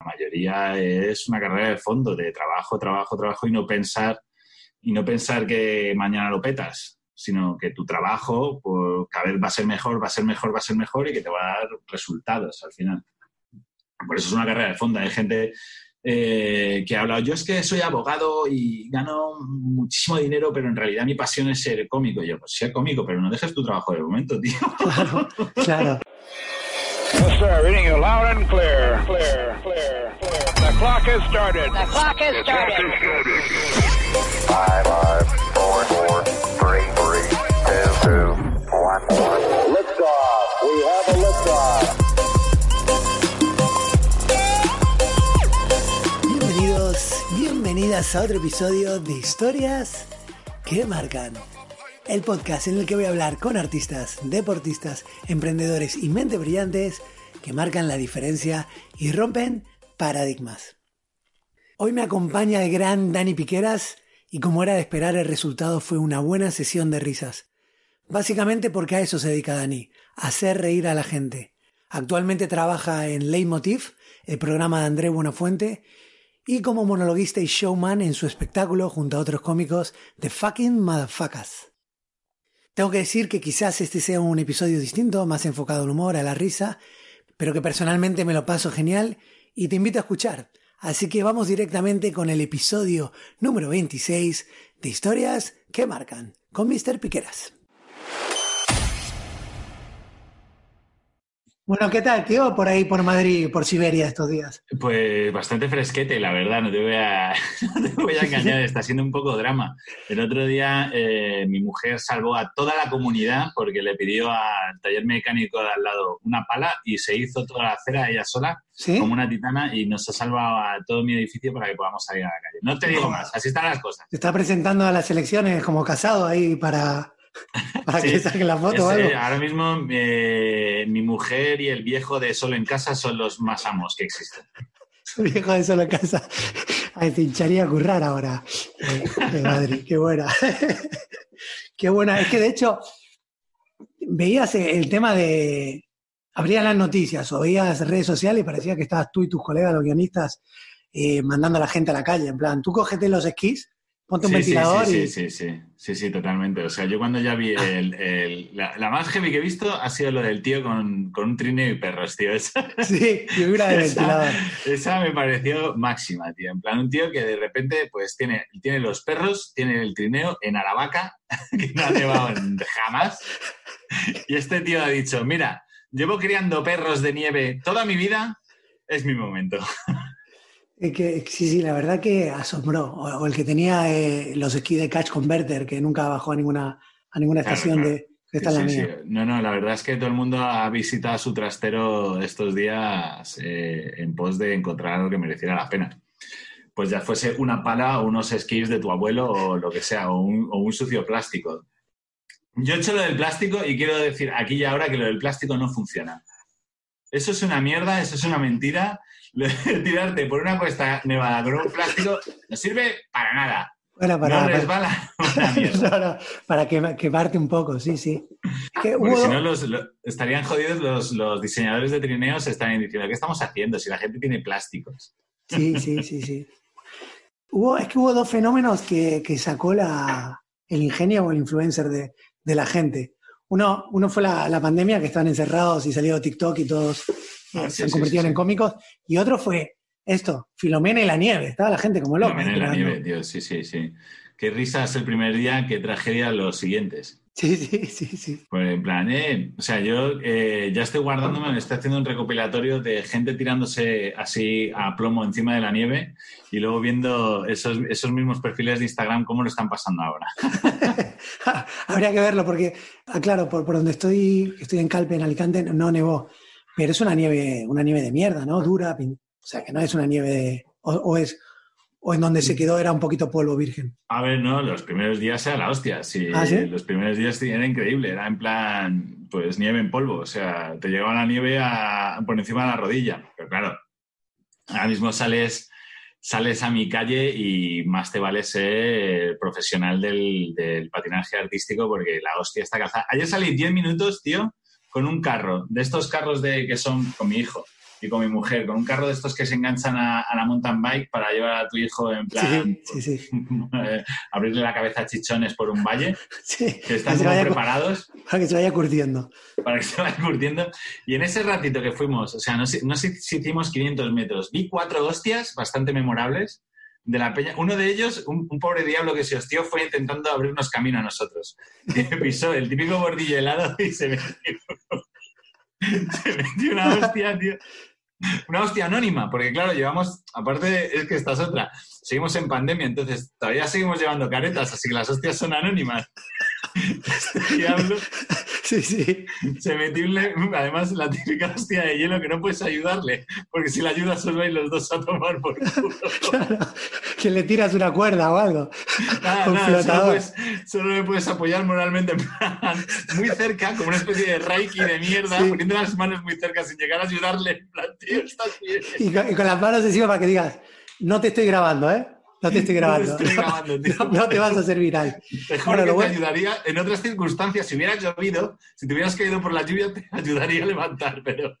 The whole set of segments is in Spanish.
La mayoría es una carrera de fondo, de trabajo, trabajo, trabajo y no pensar, y no pensar que mañana lo petas, sino que tu trabajo pues, cada vez va a ser mejor, va a ser mejor, va a ser mejor y que te va a dar resultados al final. Por eso es una carrera de fondo. Hay gente eh, que ha hablado, yo es que soy abogado y gano muchísimo dinero, pero en realidad mi pasión es ser cómico. Y yo, pues ser cómico, pero no dejes tu trabajo de momento, tío. Claro, claro. Yes, sir. Reading you loud and clear. Clear, clear, clear. The clock has started. The clock has started. Five, five, four, four, three, three, two, two, one, one. Liftoff. We have a liftoff. Bienvenidos, bienvenidas a otro episodio de Historias que Marcan. El podcast en el que voy a hablar con artistas, deportistas, emprendedores y mentes brillantes que marcan la diferencia y rompen paradigmas. Hoy me acompaña el gran Dani Piqueras y como era de esperar el resultado fue una buena sesión de risas. Básicamente porque a eso se dedica Dani, hacer reír a la gente. Actualmente trabaja en Leitmotiv, el programa de André Buenafuente, y como monologuista y showman en su espectáculo junto a otros cómicos de Fucking Motherfuckers. Tengo que decir que quizás este sea un episodio distinto, más enfocado al humor, a la risa, pero que personalmente me lo paso genial y te invito a escuchar. Así que vamos directamente con el episodio número 26 de Historias que Marcan, con Mr. Piqueras. Bueno, ¿qué tal, tío? Por ahí, por Madrid, por Siberia estos días. Pues bastante fresquete, la verdad, no te voy a, no te voy a engañar, está siendo un poco drama. El otro día eh, mi mujer salvó a toda la comunidad porque le pidió al taller mecánico de al lado una pala y se hizo toda la acera ella sola, ¿Sí? como una titana, y nos ha salvado a todo mi edificio para que podamos salir a la calle. No te digo más, así están las cosas. Se está presentando a las elecciones como casado ahí para, para que saquen la foto o algo. ahora mismo eh, mi mujer y el viejo de Solo en Casa son los más amos que existen. Viejo de solo casa. Ay, te hincharía a currar ahora. Eh, qué madre, qué buena. qué buena. Es que de hecho, veías el tema de. Abrías las noticias o veías redes sociales y parecía que estabas tú y tus colegas, los guionistas, eh, mandando a la gente a la calle. En plan, tú cógete los esquís, ponte un Sí, ventilador sí, y. sí, sí, sí, sí, totalmente. O sea, yo cuando ya vi el, el- la, la más heavy que he visto ha sido lo del tío con, con un trineo y perros, tío. Esa, Sí, figura de ventilador. esa, me pareció máxima, tío. En plan, un tío que de repente pues tiene, tiene los perros, tiene el trineo en Aravaca, que no ha nevado en- jamás. Y este tío ha dicho, mira, llevo criando perros de nieve toda mi vida, es mi momento. Que, sí, sí, la verdad que asombró. O, o el que tenía eh, los esquís de Catch Converter, que nunca bajó a ninguna, a ninguna estación de. Sí, sí. No, no, la verdad es que todo el mundo ha visitado su trastero estos días eh, en pos de encontrar algo que mereciera la pena. Pues ya fuese una pala o unos esquís de tu abuelo o lo que sea, o un, o un sucio plástico. Yo he hecho lo del plástico y quiero decir aquí y ahora que lo del plástico no funciona. Eso es una mierda, eso es una mentira. Tirarte por una cuesta nevada con un plástico no sirve para nada. Bueno, para, no para- resbala mierda. para, para que, quemarte un poco, sí, sí. Que Porque hubo- si no, los, lo- estarían jodidos los, los diseñadores de trineos, estarían diciendo, ¿qué estamos haciendo si la gente tiene plásticos? Sí, sí, sí, sí. Hubo, es que hubo dos fenómenos que, que sacó la, el ingenio o el influencer de, de la gente. Uno, uno fue la, la pandemia, que estaban encerrados y salió TikTok y todos Ah, se sí, han sí, en cómicos. Y otro fue esto, Filomena y la nieve. Estaba la gente como loca. Filomena en la nieve, tío, sí, sí, sí. Qué risas el primer día, qué tragedia los siguientes. Sí, sí, sí, sí. Pues en plan, eh, o sea, yo eh, ya estoy guardándome, estoy haciendo un recopilatorio de gente tirándose así a plomo encima de la nieve y luego viendo esos, esos mismos perfiles de Instagram, cómo lo están pasando ahora. Habría que verlo porque, ah, claro, por, por donde estoy, estoy en Calpe, en Alicante, no nevó. Pero es una nieve, una nieve de mierda, ¿no? Dura, o sea, que no es una nieve de... O, o es... O en donde se quedó era un poquito polvo virgen. A ver, no, los primeros días era la hostia. Sí, ¿Ah, sí? los primeros días era increíble. Era en plan, pues nieve en polvo. O sea, te llegaba la nieve a- por encima de la rodilla. Pero claro, ahora mismo sales, sales a mi calle y más te vale ser profesional del, del patinaje artístico porque la hostia está calzada. Ayer salí 10 minutos, tío, con un carro, de estos carros de que son con mi hijo y con mi mujer, con un carro de estos que se enganchan a, a la mountain bike para llevar a tu hijo en plan, Sí, sí, sí. eh, abrirle la cabeza a chichones por un valle, sí. que están Que como preparados para que se vaya curtiendo. para que se vaya curtiendo. Y en ese ratito que fuimos, o sea, no sé si hicimos 500 metros, vi cuatro hostias bastante memorables de la peña. Uno de ellos, un, pobre diablo que se hostió, fue intentando abrirnos camino a nosotros. Pisó el típico bordillo helado y se metió, se metió una hostia, tío. Una hostia anónima, porque claro, llevamos, aparte es que esta es otra, seguimos en pandemia, entonces todavía seguimos llevando caretas, así que las hostias son anónimas. Diablo Sí, sí. se metió un le- además la típica hostia de hielo que no puedes ayudarle, porque si le ayudas solo vais los dos a tomar por culo. Claro. Que le tiras una cuerda o algo. Nada, nada, solo, puedes, solo le puedes apoyar moralmente en plan, muy cerca, como una especie de reiki de mierda, Sí. poniendo las manos muy cerca sin llegar a ayudarle. En plan, tío, estás bien. Y con, y con las manos encima para que digas, no te estoy grabando, ¿eh? No te estoy grabando. No te estoy grabando, tío. No, no te vas a hacer viral. Te juro Bueno, que lo te bueno- ayudaría en otras circunstancias. Si hubiera llovido, si te hubieras caído por la lluvia, te ayudaría a levantar, pero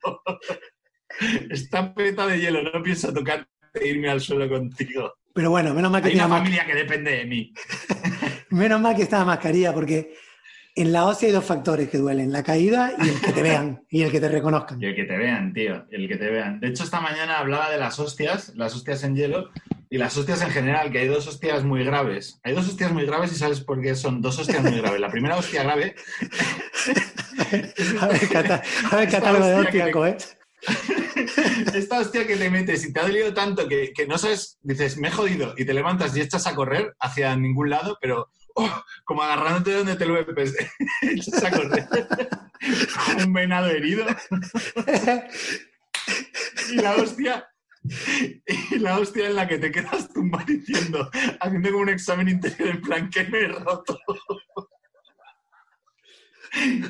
está peta de hielo, no pienso tocarte e irme al suelo contigo. Pero bueno, menos mal que Hay una familia que depende de mí. menos mal que está la mascarilla, porque en la hostia hay dos factores que duelen, la caída y el que te vean, y el que te reconozcan. Y el que te vean, tío, el que te vean. De hecho, esta mañana hablaba de las hostias, las hostias en hielo y las hostias en general, que hay dos hostias muy graves. Hay dos hostias muy graves y sabes por qué son dos hostias muy graves. La primera hostia grave A ver, cata- a ver catálogo de hostia ¿eh? Esta hostia que te metes y te ha dolido tanto que, que no sabes, dices, me he jodido, y te levantas y echas a correr hacia ningún lado, pero oh, como agarrándote de donde te lo ves, echas a correr un venado herido. Y la hostia, y la hostia en la que te quedas tumbado diciendo, haciendo como un examen interior en plan, que me he roto.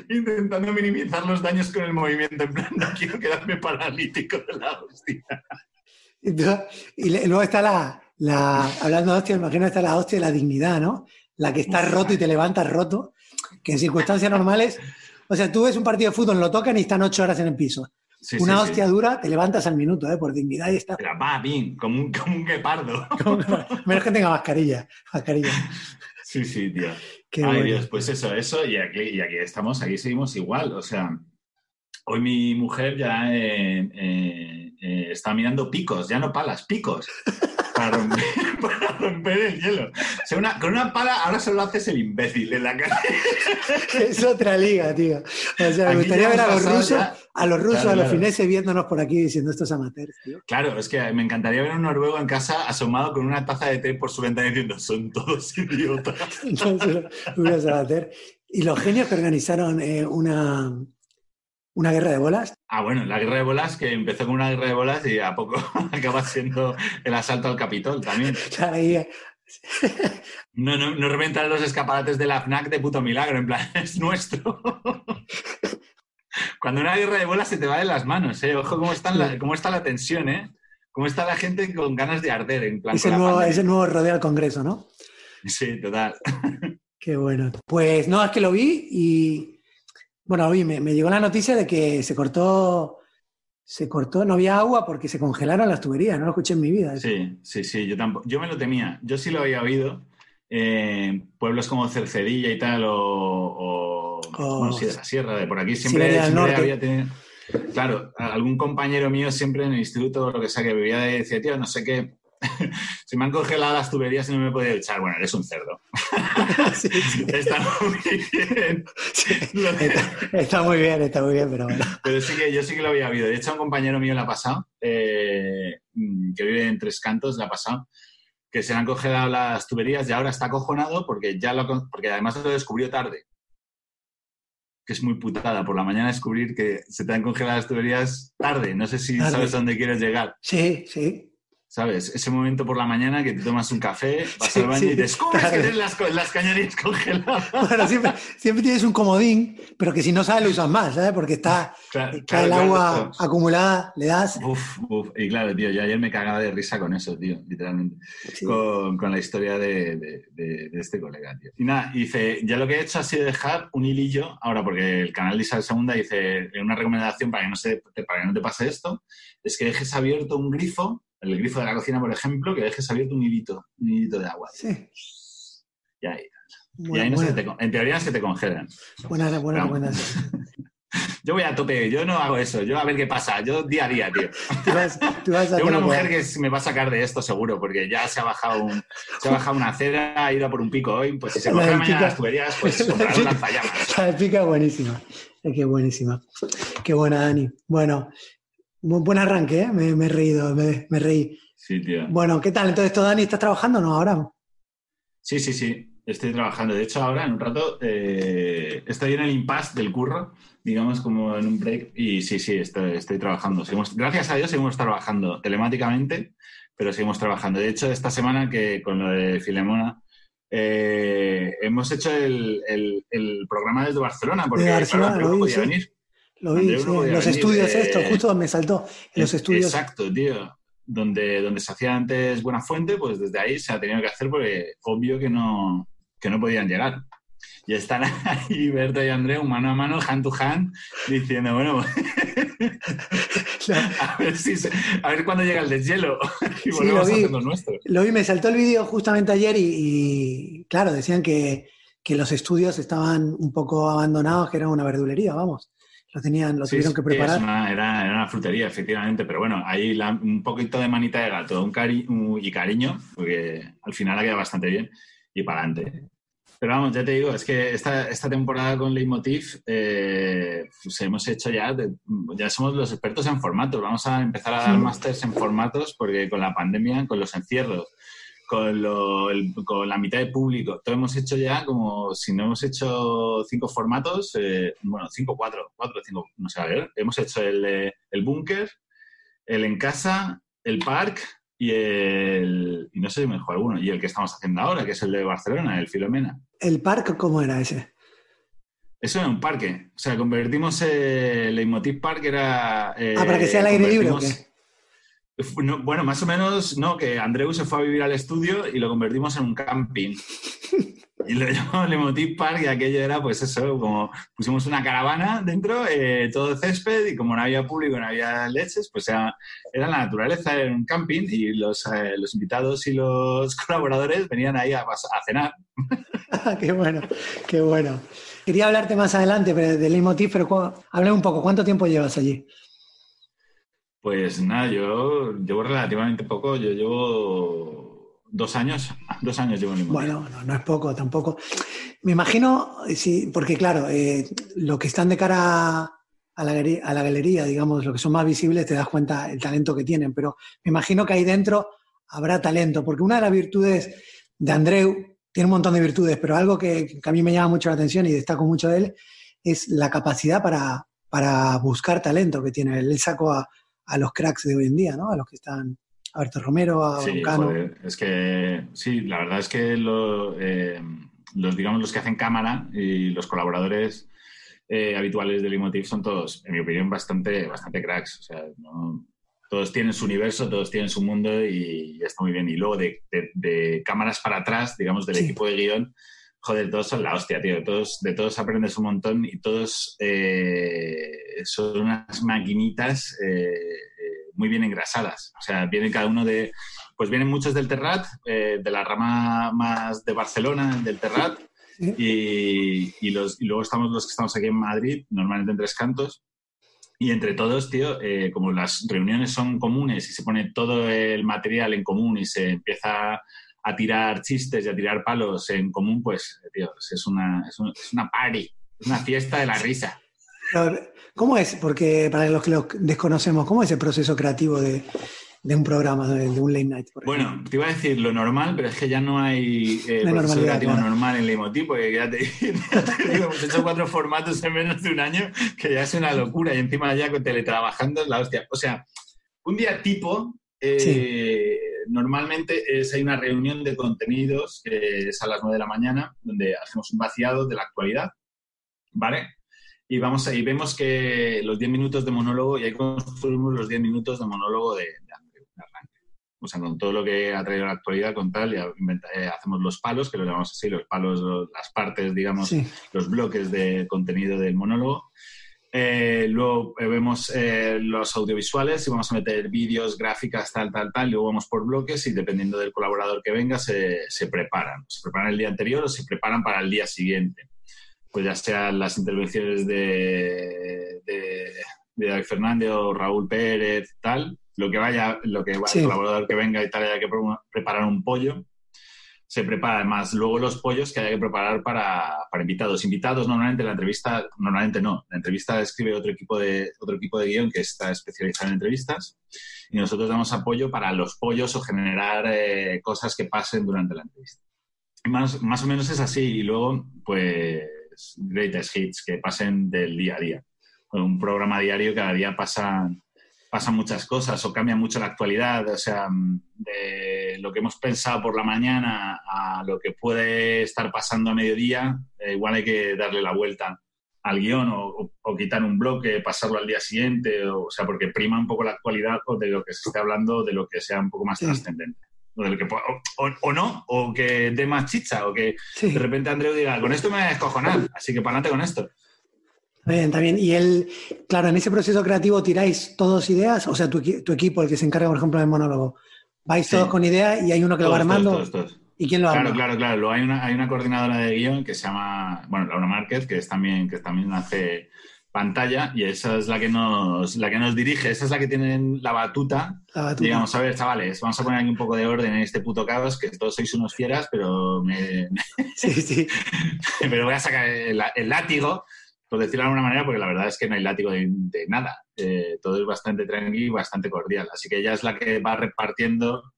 Intentando minimizar los daños con el movimiento, en plan, no quiero quedarme paralítico de la hostia. Y, luego está la, la- hablando de hostia, imagino está la hostia de la dignidad, ¿no? La que estás roto y te levantas roto, que en circunstancias normales, o sea, tú ves un partido de fútbol, lo tocan y están ocho horas en el piso. Sí, Una sí, sí. hostia dura, te levantas al minuto, ¿eh? Por dignidad y está. Pero va, bien, como un, como un guepardo. Menos que tenga mascarilla. mascarilla. Sí, sí, tío. Qué Ay, bueno. Dios, pues eso, eso, y aquí, y aquí estamos, aquí seguimos igual. O sea, hoy mi mujer ya eh, eh, eh, está mirando picos, ya no palas, picos, para romper, para romper el hielo. O sea, una- con una pala ahora solo haces el imbécil en la calle. Es otra liga, tío. O sea, me gustaría ver a los rusos, ya- a los rusos, Claro, a los claro. fineses viéndonos por aquí diciendo estos amateurs, tío. Claro, es que me encantaría ver a un noruego en casa asomado con una taza de té por su ventana diciendo, son todos idiotas. Entonces, unos amateurs. Y los genios que organizaron eh, una, una guerra de bolas, Ah, bueno, la guerra de bolas, que empezó con una guerra de bolas y a poco acaba siendo el asalto al Capitol también. eh, No, no, no reventan los escaparates de la FNAC de puto milagro, en plan, es nuestro. Cuando una guerra de bolas se te va de las manos, ¿eh? Ojo cómo está la, cómo está la tensión, ¿eh? Cómo está la gente con ganas de arder, en plan. es, el nuevo, es el nuevo rodeo al Congreso, ¿no? Sí, total. Qué bueno. Pues no, es que lo vi y. Bueno, vi, me, me llegó la noticia de que se cortó. Se cortó, no había agua porque se congelaron las tuberías, no lo escuché en mi vida. Sí, sí, sí, yo tampoco. Yo me lo temía. Yo sí lo había oído. Eh, pueblos como Cercedilla y tal, o. o- O- bueno, sí, de la sierra, de por aquí siempre, del siempre Norte. había tenido. Claro, algún compañero mío siempre en el instituto, lo que sea, que vivía de decía, tío, no sé qué. Se me han congelado las tuberías y no me puedo echar. Bueno, eres un cerdo. Sí, sí. Está muy bien. Está, está muy bien, está muy bien, pero bueno. Pero sí que yo sí que lo había habido. De hecho, un compañero mío le ha pasado, eh, mm, que vive en Tres Cantos, le ha pasado, que se le han congelado las tuberías y ahora está acojonado porque ya lo, porque además lo descubrió tarde. que es muy putada, por la mañana descubrir que se te han congelado las tuberías tarde. No sé si Tarde. sabes dónde quieres llegar. Sí, sí. ¿Sabes? Ese momento por la mañana que te tomas un café, vas Sí, al baño sí, y descubres tarde. que tienes las, las cañerías congeladas. Bueno, siempre, siempre tienes un comodín, pero que si no sabes lo usas más, ¿sabes? Porque está, Claro, está claro, el agua claro. acumulada, le das. Uf, uf. Y claro, tío, yo ayer me cagaba de risa con eso, tío, literalmente. Sí. Con, con la historia de, de- de- de este colega, tío. Y nada, dice, ya lo que he hecho ha sido dejar un hilillo, ahora porque el canal de Isabel Segunda dice, una recomendación para que, no se, para que no te pase esto, es que dejes abierto un grifo, el grifo de la cocina, por ejemplo, que dejes abierto un hilito, un hilito de agua. Sí. Y ahí, y Buena, ahí no se te en teoría se te congelan. buena, buena Vamos. recomendación. Yo voy a tope, yo no hago eso, yo a ver qué pasa, yo día a día, tío. Tú vas, tú vas a Tengo una mujer que- me va a sacar de esto seguro, porque ya se ha bajado, un, se ha bajado una acera, ha ido por un pico hoy, pues si se coge mañana pica. las tuberías, pues comprar un lanzallamas. La pica buenísima. Es que buenísima. Qué buena, Dani. Bueno, bu- buen arranque, ¿eh? me, me he reído, me, me reí. Sí, tío. Bueno, ¿qué tal? Entonces, ¿tú, Dani, estás trabajando o no ahora? Sí, sí, sí, estoy trabajando. De hecho, ahora en un rato eh, estoy en el impasse del curro, digamos como en un break, y sí, sí, estoy, estoy trabajando. Seguimos- gracias a Dios seguimos trabajando telemáticamente, pero seguimos trabajando. De hecho, esta semana que con lo de Filemona eh, hemos hecho el, el- el programa desde Barcelona, porque De Barcelona, claro, no podía sí. venir. Lo vi, sí, en los estudios eh, esto, justo me saltó. En los estudios. Exacto, tío. Donde, donde se hacía antes Buena Fuente, pues desde ahí se ha tenido que hacer porque obvio que no, que no podían llegar. Y están ahí Berto y Andreu mano a mano, hand to hand, diciendo, bueno, a ver, si se- a ver cuándo llega el deshielo y Sí, volvemos lo a vi. hacer lo nuestro. Lo vi, me saltó el vídeo justamente ayer y, y, claro, decían que, que los estudios estaban un poco abandonados, que era una verdulería, vamos. Lo tenían, lo Sí, tuvieron que preparar. es una- era, era una frutería, efectivamente, pero bueno, ahí la- un poquito de manita de gato un cari un- y cariño, porque al final ha quedado bastante bien y para adelante. Pero vamos, ya te digo, es que esta, esta temporada con Leitmotiv eh, pues hemos hecho ya, de- ya somos los expertos en formatos. Vamos a empezar a dar Sí. másters en formatos porque con la pandemia, con los encierros, con, lo- el- con la mitad de público, todo hemos hecho ya como si no hemos hecho cinco formatos, eh, bueno, cinco, cuatro, cuatro, cinco, no sé, a ver. Hemos hecho el, el búnker, el en casa, el park y el, y no sé si me dejó alguno, y el que estamos haciendo ahora, que es el de Barcelona, el Filomena. ¿El parque cómo era ese? Eso era un parque. O sea, convertimos el Leitmotiv Park, era... eh, ah, para que sea al aire libre o convertimos- qué? No, bueno, más o menos, no, que Andreu se fue a vivir al estudio y lo convertimos en un camping. Y lo llamamos Lemotiv Park y aquello era, pues eso, como pusimos una caravana dentro, eh, todo césped y como no había público, no había leches, pues era, era la naturaleza, era un camping y los, eh, los invitados y los colaboradores venían ahí a, cenar. qué bueno, qué bueno. Quería hablarte más adelante pero del leitmotiv, pero habla un poco. ¿Cuánto tiempo llevas allí? Pues nada, yo llevo relativamente poco, yo llevo dos años, dos años llevo en Leitmotiv. Bueno, no, es poco tampoco. Me imagino, sí, porque claro, eh, lo que están de cara a la, galería, a la galería, digamos, lo que son más visibles, te das cuenta el talento que tienen, pero me imagino que ahí dentro habrá talento, porque una de las virtudes de Andreu, tiene un montón de virtudes, pero algo que, que a mí me llama mucho la atención y destaco mucho de él, es la capacidad para, para buscar talento que tiene. Él sacó a, a los cracks de hoy en día, ¿no? A los que están, a Berto Romero, a Sí, joder, es que sí, la verdad es que lo, eh, los, digamos, los que hacen cámara y los colaboradores eh, habituales del Emotiv son todos, en mi opinión, bastante, bastante cracks. O sea, no- todos tienen su universo, todos tienen su mundo y, está muy bien. Y luego de, de- de cámaras para atrás, digamos, del Sí. equipo de guion, joder, todos son la hostia, tío. Todos, de todos aprendes un montón y todos eh, son unas maquinitas eh, eh, muy bien engrasadas. O sea, vienen cada uno de... Pues vienen muchos del Terrat, eh, de la rama más de Barcelona, del Terrat, y, y los, y luego estamos los que estamos aquí en Madrid, normalmente en Tres Cantos. Y entre todos, tío, eh, como las reuniones son comunes y se pone todo el material en común y se empieza a tirar chistes y a tirar palos en común, pues, tío, es una, es, un- es una party, es una fiesta de la risa. ¿Cómo es? Porque para los que lo desconocemos, ¿cómo es el proceso creativo de, de un programa, de, de un late night. por. Bueno, te iba a decir lo normal, pero es que ya no hay eh, No hay proceso creativo claro. normal en Leitmotiv, porque ya te, ya te digo, hemos hecho cuatro formatos en menos de un año, que ya es una locura, y encima ya con teletrabajando es la hostia. O sea, un día tipo, eh, normalmente es, hay una reunión de contenidos, que es a las 9 de la mañana, donde hacemos un vaciado de la actualidad, ¿vale? Y vamos ahí, vemos que los 10 minutos de monólogo, y ahí construimos los 10 minutos de monólogo de, de arranque. O sea, con todo lo que ha traído la actualidad, con tal, ya inventa- eh, hacemos los palos, que lo llamamos así, los palos, los- las partes, digamos, Sí. los bloques de contenido del monólogo. Eh, luego eh, vemos eh, los audiovisuales y vamos a meter vídeos, gráficas, tal, tal, tal. Luego vamos por bloques y dependiendo del colaborador que venga, se, se preparan. Se preparan el día anterior o se preparan para el día siguiente. Pues ya sean las intervenciones de, de, de David Fernández o Raúl Pérez, tal. Lo que vaya, lo que vaya, Sí. el colaborador que venga y tal, haya que pre- preparar un pollo se prepara además luego los pollos que hay que preparar para, para invitados. Invitados normalmente la entrevista, normalmente no, la entrevista escribe otro equipo de, otro equipo de guion que está especializado en entrevistas y nosotros damos apoyo para los pollos o generar eh, cosas que pasen durante la entrevista. Más, más o menos es así y luego pues greatest hits que pasen del día a día. Un programa diario cada día pasan pasan muchas cosas o cambia mucho la actualidad, o sea, de lo que hemos pensado por la mañana a lo que puede estar pasando a mediodía, eh, igual hay que darle la vuelta al guion o, o- quitar un bloque, pasarlo al día siguiente, o, o sea, porque prima un poco la actualidad o de lo que se esté hablando, de lo que sea un poco más Sí. trascendente. O, de lo que, po- o, o- o no, o que dé más chicha, o que Sí. de repente Andreu diga, con esto me voy a descojonar, así que para adelante con esto. Está bien, está bien. Y él, claro, en ese proceso creativo tiráis todos ideas, o sea, tu, tu equipo, el que se encarga, por ejemplo, del monólogo, vais Sí. todos con ideas y hay uno que lo va Todos, armando. todos, todos, todos. ¿Y quién lo arma? Claro, claro, claro. Hay una, hay una coordinadora de guion que se llama, bueno, Laura Márquez, que es también, que también hace pantalla y esa es la que nos, la que nos dirige, esa es la que tiene la batuta. La batuta. Digamos, a ver, chavales, vamos a poner aquí un poco de orden en este puto caos, que todos sois unos fieras, pero me, Sí, sí. pero voy a sacar el, el látigo, por decirlo de alguna manera, porque la verdad es que no hay látigo de, nada. Eh, todo es bastante tranqui y bastante cordial. Así que ella es la que va repartiendo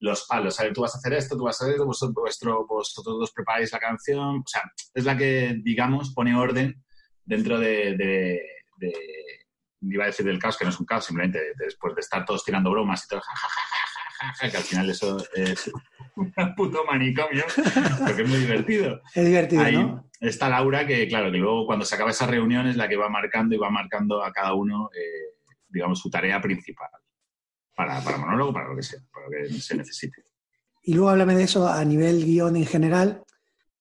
los palos. A tú vas a hacer esto, tú vas a hacer esto, vosotros, dos preparáis la canción. O sea, es la que, digamos, pone orden dentro de, de- de- iba a decir del caos, que no es un caos, simplemente después de estar todos tirando bromas y todo, ja, que al final eso es un puto manicomio, porque es muy divertido. Es divertido, Ahí ¿no? está Laura, que claro, que luego cuando se acaba esa reunión es la que va marcando y va marcando a cada uno, eh, digamos, su tarea principal. Para, para monólogo, para lo que sea, para lo que se necesite. Y luego háblame de eso a nivel guion en general.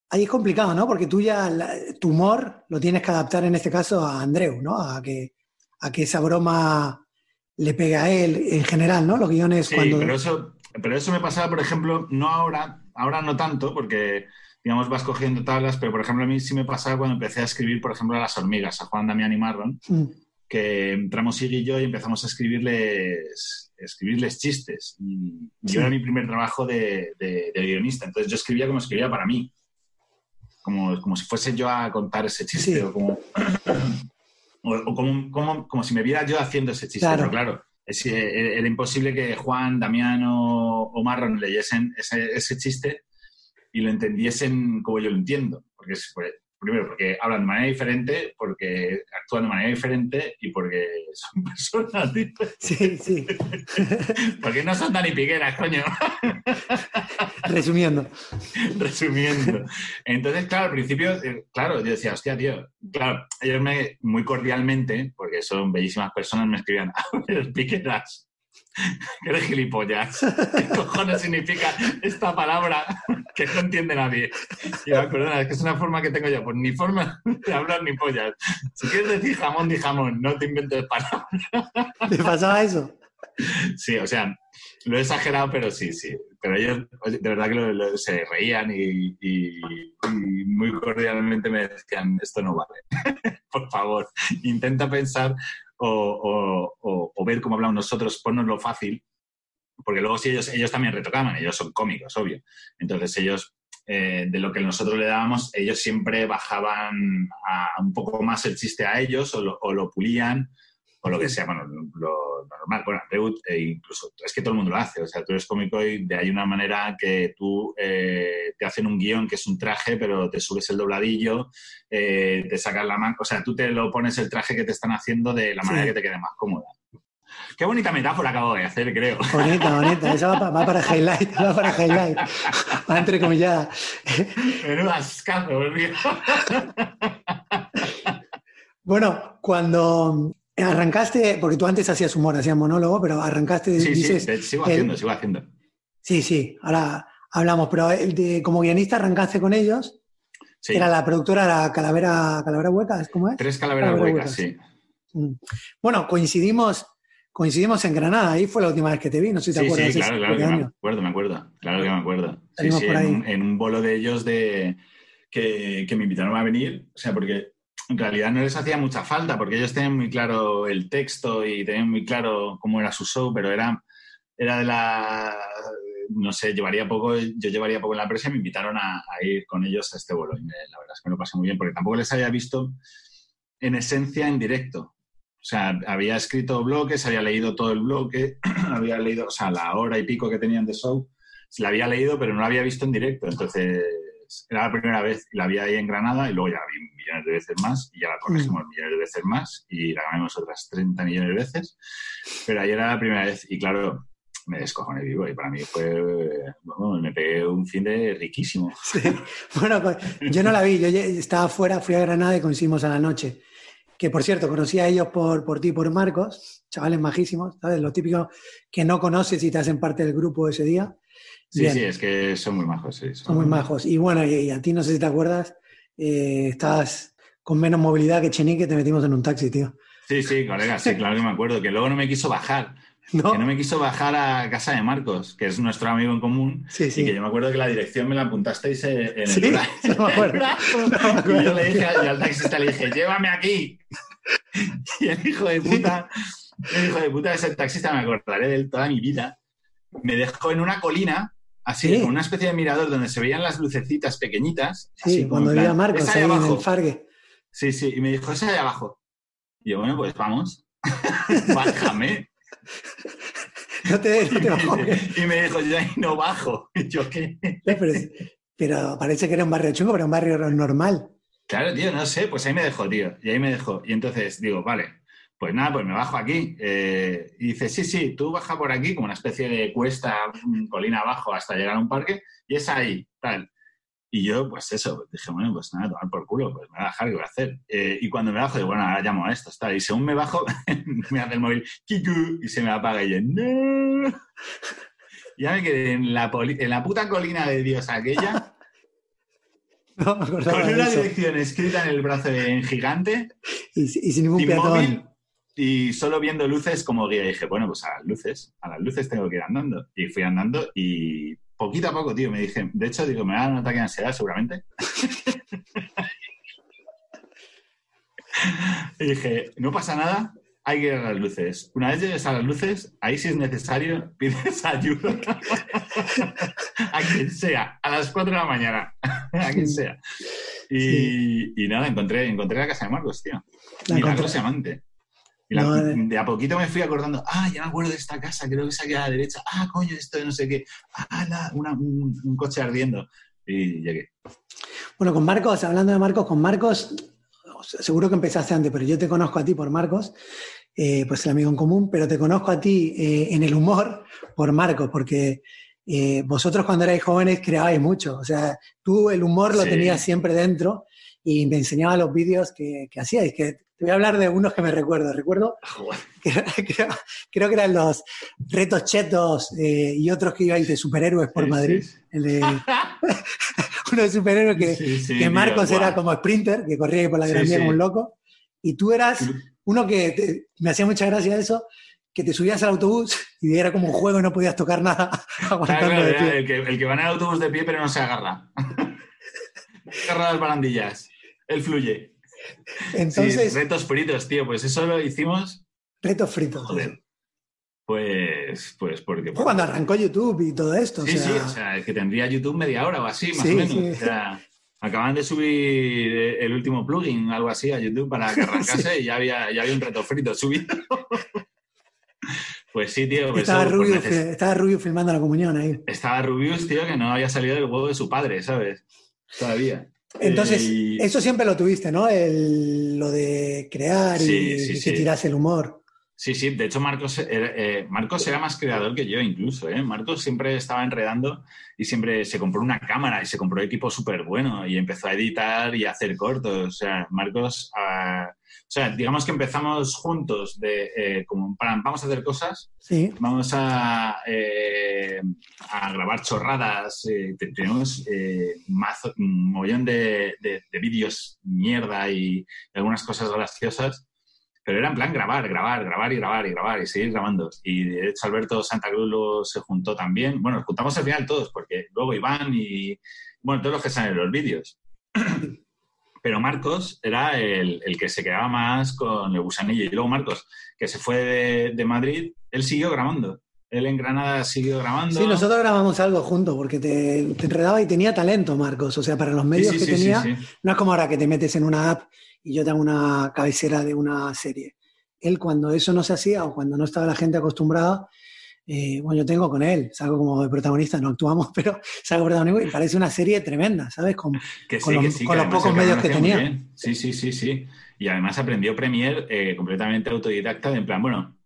Ahí es complicado, ¿no? Porque tú ya, la- tu humor lo tienes que adaptar en este caso a Andreu, ¿no? A que, a que esa broma le pegue a él en general, ¿no? Los guiones Sí, cuando... pero eso, pero eso me pasaba, por ejemplo, no ahora, ahora no tanto, porque, digamos, vas cogiendo tablas, pero, por ejemplo, a mí sí me pasaba cuando empecé a escribir, por ejemplo, a las hormigas, a Juan Damián y Marlon, Mm, que entramos Iggy y yo y empezamos a escribirles, escribirles chistes. Y Sí. yo era mi primer trabajo de, de- de guionista. Entonces yo escribía como escribía para mí. Como, como si fuese yo a contar ese chiste. Sí. O, como, o, o como, como, como si me viera yo haciendo ese chiste. Claro. Pero claro, es- era imposible que Juan, Damián o, o Marlon leyesen ese, ese chiste y lo entendiesen como yo lo entiendo. Porque es, pues, primero, porque hablan de manera diferente, porque actúan de manera diferente y porque son personas diferentes. Sí, sí. Porque no son tan pigueras, coño. Resumiendo. Resumiendo. Entonces, claro, al principio, eh, claro, yo decía, hostia, tío, claro, ellos me, muy cordialmente, porque son bellísimas personas, me escribían, a ver, piqueras, que eres gilipollas. ¿Qué cojones significa esta palabra que no entiende nadie? Y yo, perdona, es que es una forma que tengo yo, pues ni forma de hablar ni pollas. Si quieres decir jamón, di jamón, no te inventes palabras. ¿Te pasaba eso? Sí, o sea, lo he exagerado, pero sí, sí. Pero ellos, de verdad que lo- lo- se reían y, y- y muy cordialmente me decían, esto no vale. Por favor, intenta pensar o, o- o- o ver cómo hablamos nosotros, ponnoslo fácil, porque luego si ellos, ellos también retocaban, ellos son cómicos, obvio. Entonces ellos, eh, de lo que nosotros le dábamos, ellos siempre bajaban a un poco más el chiste a ellos o lo, o lo pulían o lo que sea, bueno, lo normal. Bueno, Reut, eh, incluso es que todo el mundo lo hace. O sea, tú eres cómico y de hay una manera que tú eh, te hacen un guion que es un traje, pero te subes el dobladillo, eh, te sacas la mano. O sea, tú te lo pones el traje que te están haciendo de la manera Sí. que te quede más cómoda. Qué bonita metáfora acabo de hacer, creo. Bonita, bonita. Esa va, pa- va para highlight, va para highlight. Va entrecomillada. Menudo ascazo. Bueno, cuando arrancaste, porque tú antes hacías humor, hacías monólogo, pero arrancaste, Sí, dices... sí, sigo el- haciendo, sigo haciendo. Sí, sí, ahora hablamos, pero el de, como guionista arrancaste con ellos, Sí. era la productora la Calavera, Calavera Hueca, ¿cómo es? Tres calaveras huecas. sí. Mm. Bueno, coincidimos, coincidimos en Granada, ahí fue la última vez que te vi, no sé si te Sí, acuerdas. sí, claro, claro que me acuerdo, me acuerdo. Claro que me acuerdo. Sí, sí, por en, un- en un bolo de ellos de que, que me invitaron a venir. O sea, porque en realidad no les hacía mucha falta, porque ellos tenían muy claro el texto y tenían muy claro cómo era su show, pero era, era de la. No sé, llevaría poco, yo llevaría poco en la empresa y me invitaron a, a ir con ellos a este bolo. Y me- la verdad es que me lo pasé muy bien, porque tampoco les había visto en esencia en directo. O sea, había escrito bloques, había leído todo el bloque, había leído, o sea, la hora y pico que tenían de show, se la había leído, pero no la había visto en directo. Entonces, era la primera vez la vi ahí en Granada y luego ya la vi millones de veces más y ya la corregimos millones de veces más y la ganamos otras 30 millones de veces. Pero ahí era la primera vez y claro, me descojoné vivo y para mí fue, bueno, me pegué un fin de riquísimo. Sí. Bueno, pues, yo no la vi, yo estaba fuera, fui a Granada y coincidimos a la noche. Que por cierto, conocí a ellos por, por ti y por Marcos, chavales majísimos, ¿sabes? Lo típico que no conoces y te hacen parte del grupo ese día. Sí, Bien. sí, es que son muy majos, sí. Son muy majos. Y bueno, y, y a ti no sé si te acuerdas, eh, estabas con menos movilidad que Chenique, te metimos en un taxi, tío. Sí, sí, colega, sí, claro que me acuerdo, que luego no me quiso bajar. ¿No? que no me quiso bajar a casa de Marcos, que es nuestro amigo en común, Sí, sí. y que yo me acuerdo que la dirección me la apuntasteis en en el, Sí, bra- no me acuerdo. brazo. No me acuerdo. Y yo le dije y al taxista, le dije, llévame aquí. Y el hijo de puta, el hijo de puta de ese taxista, me acordaré de él toda mi vida, me dejó en una colina, así, Sí. con una especie de mirador donde se veían las lucecitas pequeñitas. Sí, así cuando en plan, vivía Marcos "Esa ahí en abajo". el Fargue. Sí, sí, y me dijo, esa de abajo. Y yo, bueno, pues vamos. Bájame. No te, no te bajo. y me dijo, yo ahí no bajo. Y yo, ¿qué? pero, pero parece que era un barrio chungo, pero un barrio normal. Claro, tío, no sé, pues ahí me dejó, tío. Y ahí me dejó. Y entonces digo, vale, pues nada, pues me bajo aquí. Eh, y dice, sí, sí, tú baja por aquí, como una especie de cuesta, colina abajo, hasta llegar a un parque, y es ahí, tal. Y yo, pues eso, dije, bueno, pues nada, tomar por culo, pues me voy a bajar, ¿qué voy a hacer? Eh, y cuando me bajo, digo, bueno, ahora llamo a estos, tal. Y según me bajo, me hace el móvil, kiku, y se me apaga. Y yo, no. Ya me quedé en la, poli- en la puta colina de Dios aquella, No me acordaba con una eso. dirección escrita en el brazo en gigante, Y, y sin ningún peatón. móvil y solo viendo luces como guía. Y dije, bueno, pues a las luces, a las luces tengo que ir andando. Y fui andando y poquito a poco, tío, me dije, de hecho, digo, me va a dar un ataque de ansiedad seguramente. y dije, no pasa nada, hay que ir a las luces. Una vez llegues a las luces, ahí si es necesario, pides ayuda. a quien sea, a las 4 de la mañana, a quien sea. Y, y nada, encontré, encontré la casa de Marcos, tío. La Milagros encontré. y amante. La- de a poquito me fui acordando, ah, ya me acuerdo de esta casa, creo que se queda a la derecha, ah, coño, esto de no sé qué, ah, la- una- un, un coche ardiendo. Y llegué. Bueno, con Marcos, hablando de Marcos, con Marcos, seguro que empezaste antes, pero yo te conozco a ti por Marcos, eh, pues el amigo en común, pero te conozco a ti eh, en el humor por Marcos, porque eh, vosotros cuando erais jóvenes creabais mucho. O sea, tú el humor lo Sí. tenías siempre dentro y me enseñaba los vídeos que, que hacíais. Que te voy a hablar de unos que me recuerdo. Recuerdo que era- creo, creo que eran los retos chetos eh, y otros que ibais de superhéroes por Sí, Madrid. sí. El de, uno de superhéroes que, Sí, que Marcos era como sprinter, que corría ahí por la Gran Vía como un loco, y tú eras uno que te- me hacía mucha gracia eso, que te subías al autobús y era como un juego y no podías tocar nada Claro, de pie. el, que, el que va en el autobús de pie pero no se agarra. agarra las barandillas. Él fluye. Entonces, sí, retos fritos, tío. Pues eso lo hicimos, retos fritos. joder. Pues, pues porque... Cuando arrancó YouTube y todo esto. Sí, o sea, sí, o sea, es que tendría YouTube media hora o así, más Sí, o menos. sí. O sea, Acaban de subir el último plugin, algo así, a YouTube para que arrancase y ya había, ya había un reto frito subido. pues sí, tío. Pues estaba, eso, pues Rubio, neces- estaba Rubio filmando la comunión ahí. Estaba Rubius, tío, que no había salido del huevo de su padre, ¿sabes? Todavía. Entonces, Y- eso siempre lo tuviste, ¿no? El, lo de crear y Sí, sí, que sí. tiras el humor. Sí, sí, de hecho Marcos era, eh, Marcos era más creador que yo incluso. ¿eh? Marcos siempre estaba enredando y siempre se compró una cámara y se compró equipo súper bueno y empezó a editar y a hacer cortos. O sea, Marcos, ah, o sea, digamos que empezamos juntos de, eh, como para, vamos a hacer cosas, Sí. vamos a, eh, a grabar chorradas, eh, te- tenemos eh, mazo- un mollón de, de- de vídeos mierda y algunas cosas graciosas. Pero era en plan grabar, grabar, grabar y grabar y grabar y seguir grabando. Y de hecho Alberto Santa Cruz luego se juntó también. Bueno, nos juntamos al final todos, porque luego Iván y, bueno, todos los que salen en los vídeos. Pero Marcos era el, el que se quedaba más con el gusanillo. Y luego Marcos, que se fue de, de Madrid, él siguió grabando. Él en Granada siguió grabando. Sí, nosotros grabamos algo juntos porque te, te enredaba y tenía talento, Marcos. O sea, para los medios Sí, que sí, tenía, no es como ahora que te metes en una app y yo te hago una cabecera de una serie. Él, cuando eso no se hacía o cuando no estaba la gente acostumbrada, eh, bueno, yo tengo con él, salgo como de protagonista, no actuamos, pero salgo protagonista y parece una serie tremenda, ¿sabes? Con, Que con sí, los- que sí, con que los además pocos medios que tenía. bien. Sí, sí, sí, sí. Y además aprendió Premiere eh, completamente autodidacta, en plan, bueno,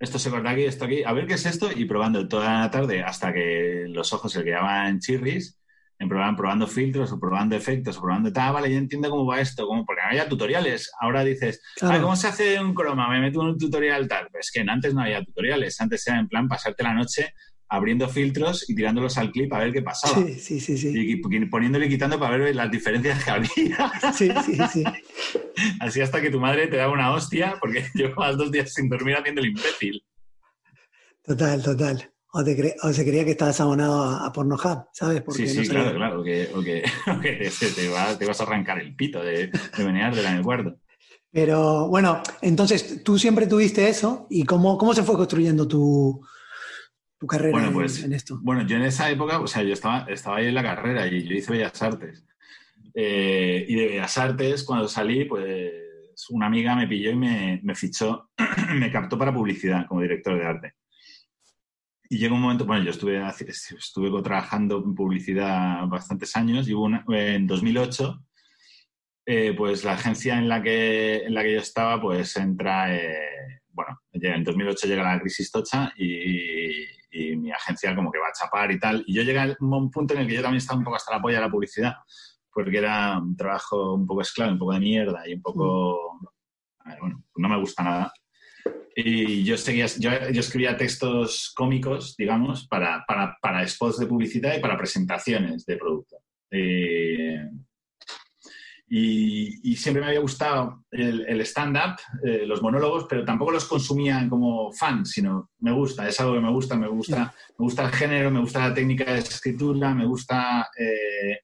esto se corta aquí, esto aquí, a ver qué es esto, y probando toda la tarde hasta que los ojos se le quedaban chirris, en probar- probando filtros o probando efectos o probando tal, vale, ya entiendo cómo va esto, cómo, porque no había tutoriales. Ahora dices, Claro. "Ah, ¿cómo se hace un croma? Me meto en un tutorial tal. Pues que antes no había tutoriales, antes era en plan pasarte la noche abriendo filtros y tirándolos al clip a ver qué pasaba. Sí, sí, sí, sí. Y y poniéndole y quitando para ver las diferencias que había. Sí, sí, sí. Así hasta que tu madre te daba una hostia porque llevabas dos días sin dormir haciendo el imbécil. Total, total. O, te cre- o se creía que estabas abonado a, a Pornhub, ¿sabes? Porque sí, no sí, claro, claro. Que, o que, o que te, te va- te vas a arrancar el pito de, de meneártela en el cuarto. Pero bueno, entonces tú siempre tuviste eso y cómo, cómo se fue construyendo tu, tu carrera Bueno, en- pues, en, esto. Bueno, yo en esa época, o sea, yo estaba, estaba ahí en la carrera y yo hice Bellas Artes. Eh, y de Bellas Artes, cuando salí, pues una amiga me pilló y me, me fichó, me captó para publicidad como director de arte. Y llegó un momento, bueno, yo estuve, estuve trabajando en publicidad bastantes años y hubo una- en 2008, eh, pues la agencia en la, que, en la que yo estaba, pues entra, eh, bueno, en 2008 llega la crisis tocha y, y mi agencia como que va a chapar y tal. Y yo llegué a un punto en el que yo también estaba un poco hasta la polla de la publicidad, porque era un trabajo un poco esclavo, un poco de mierda y un poco, a ver, bueno, no me gusta nada. Y yo, seguía, yo, escribía textos cómicos, digamos, para, para, para spots de publicidad y para presentaciones de producto. Eh, y, siempre me había gustado el, el stand-up, eh, los monólogos, pero tampoco los consumía como fan, sino me gusta, es algo que me gusta, me gusta, me gusta el género, me gusta la técnica de escritura, me gusta, eh,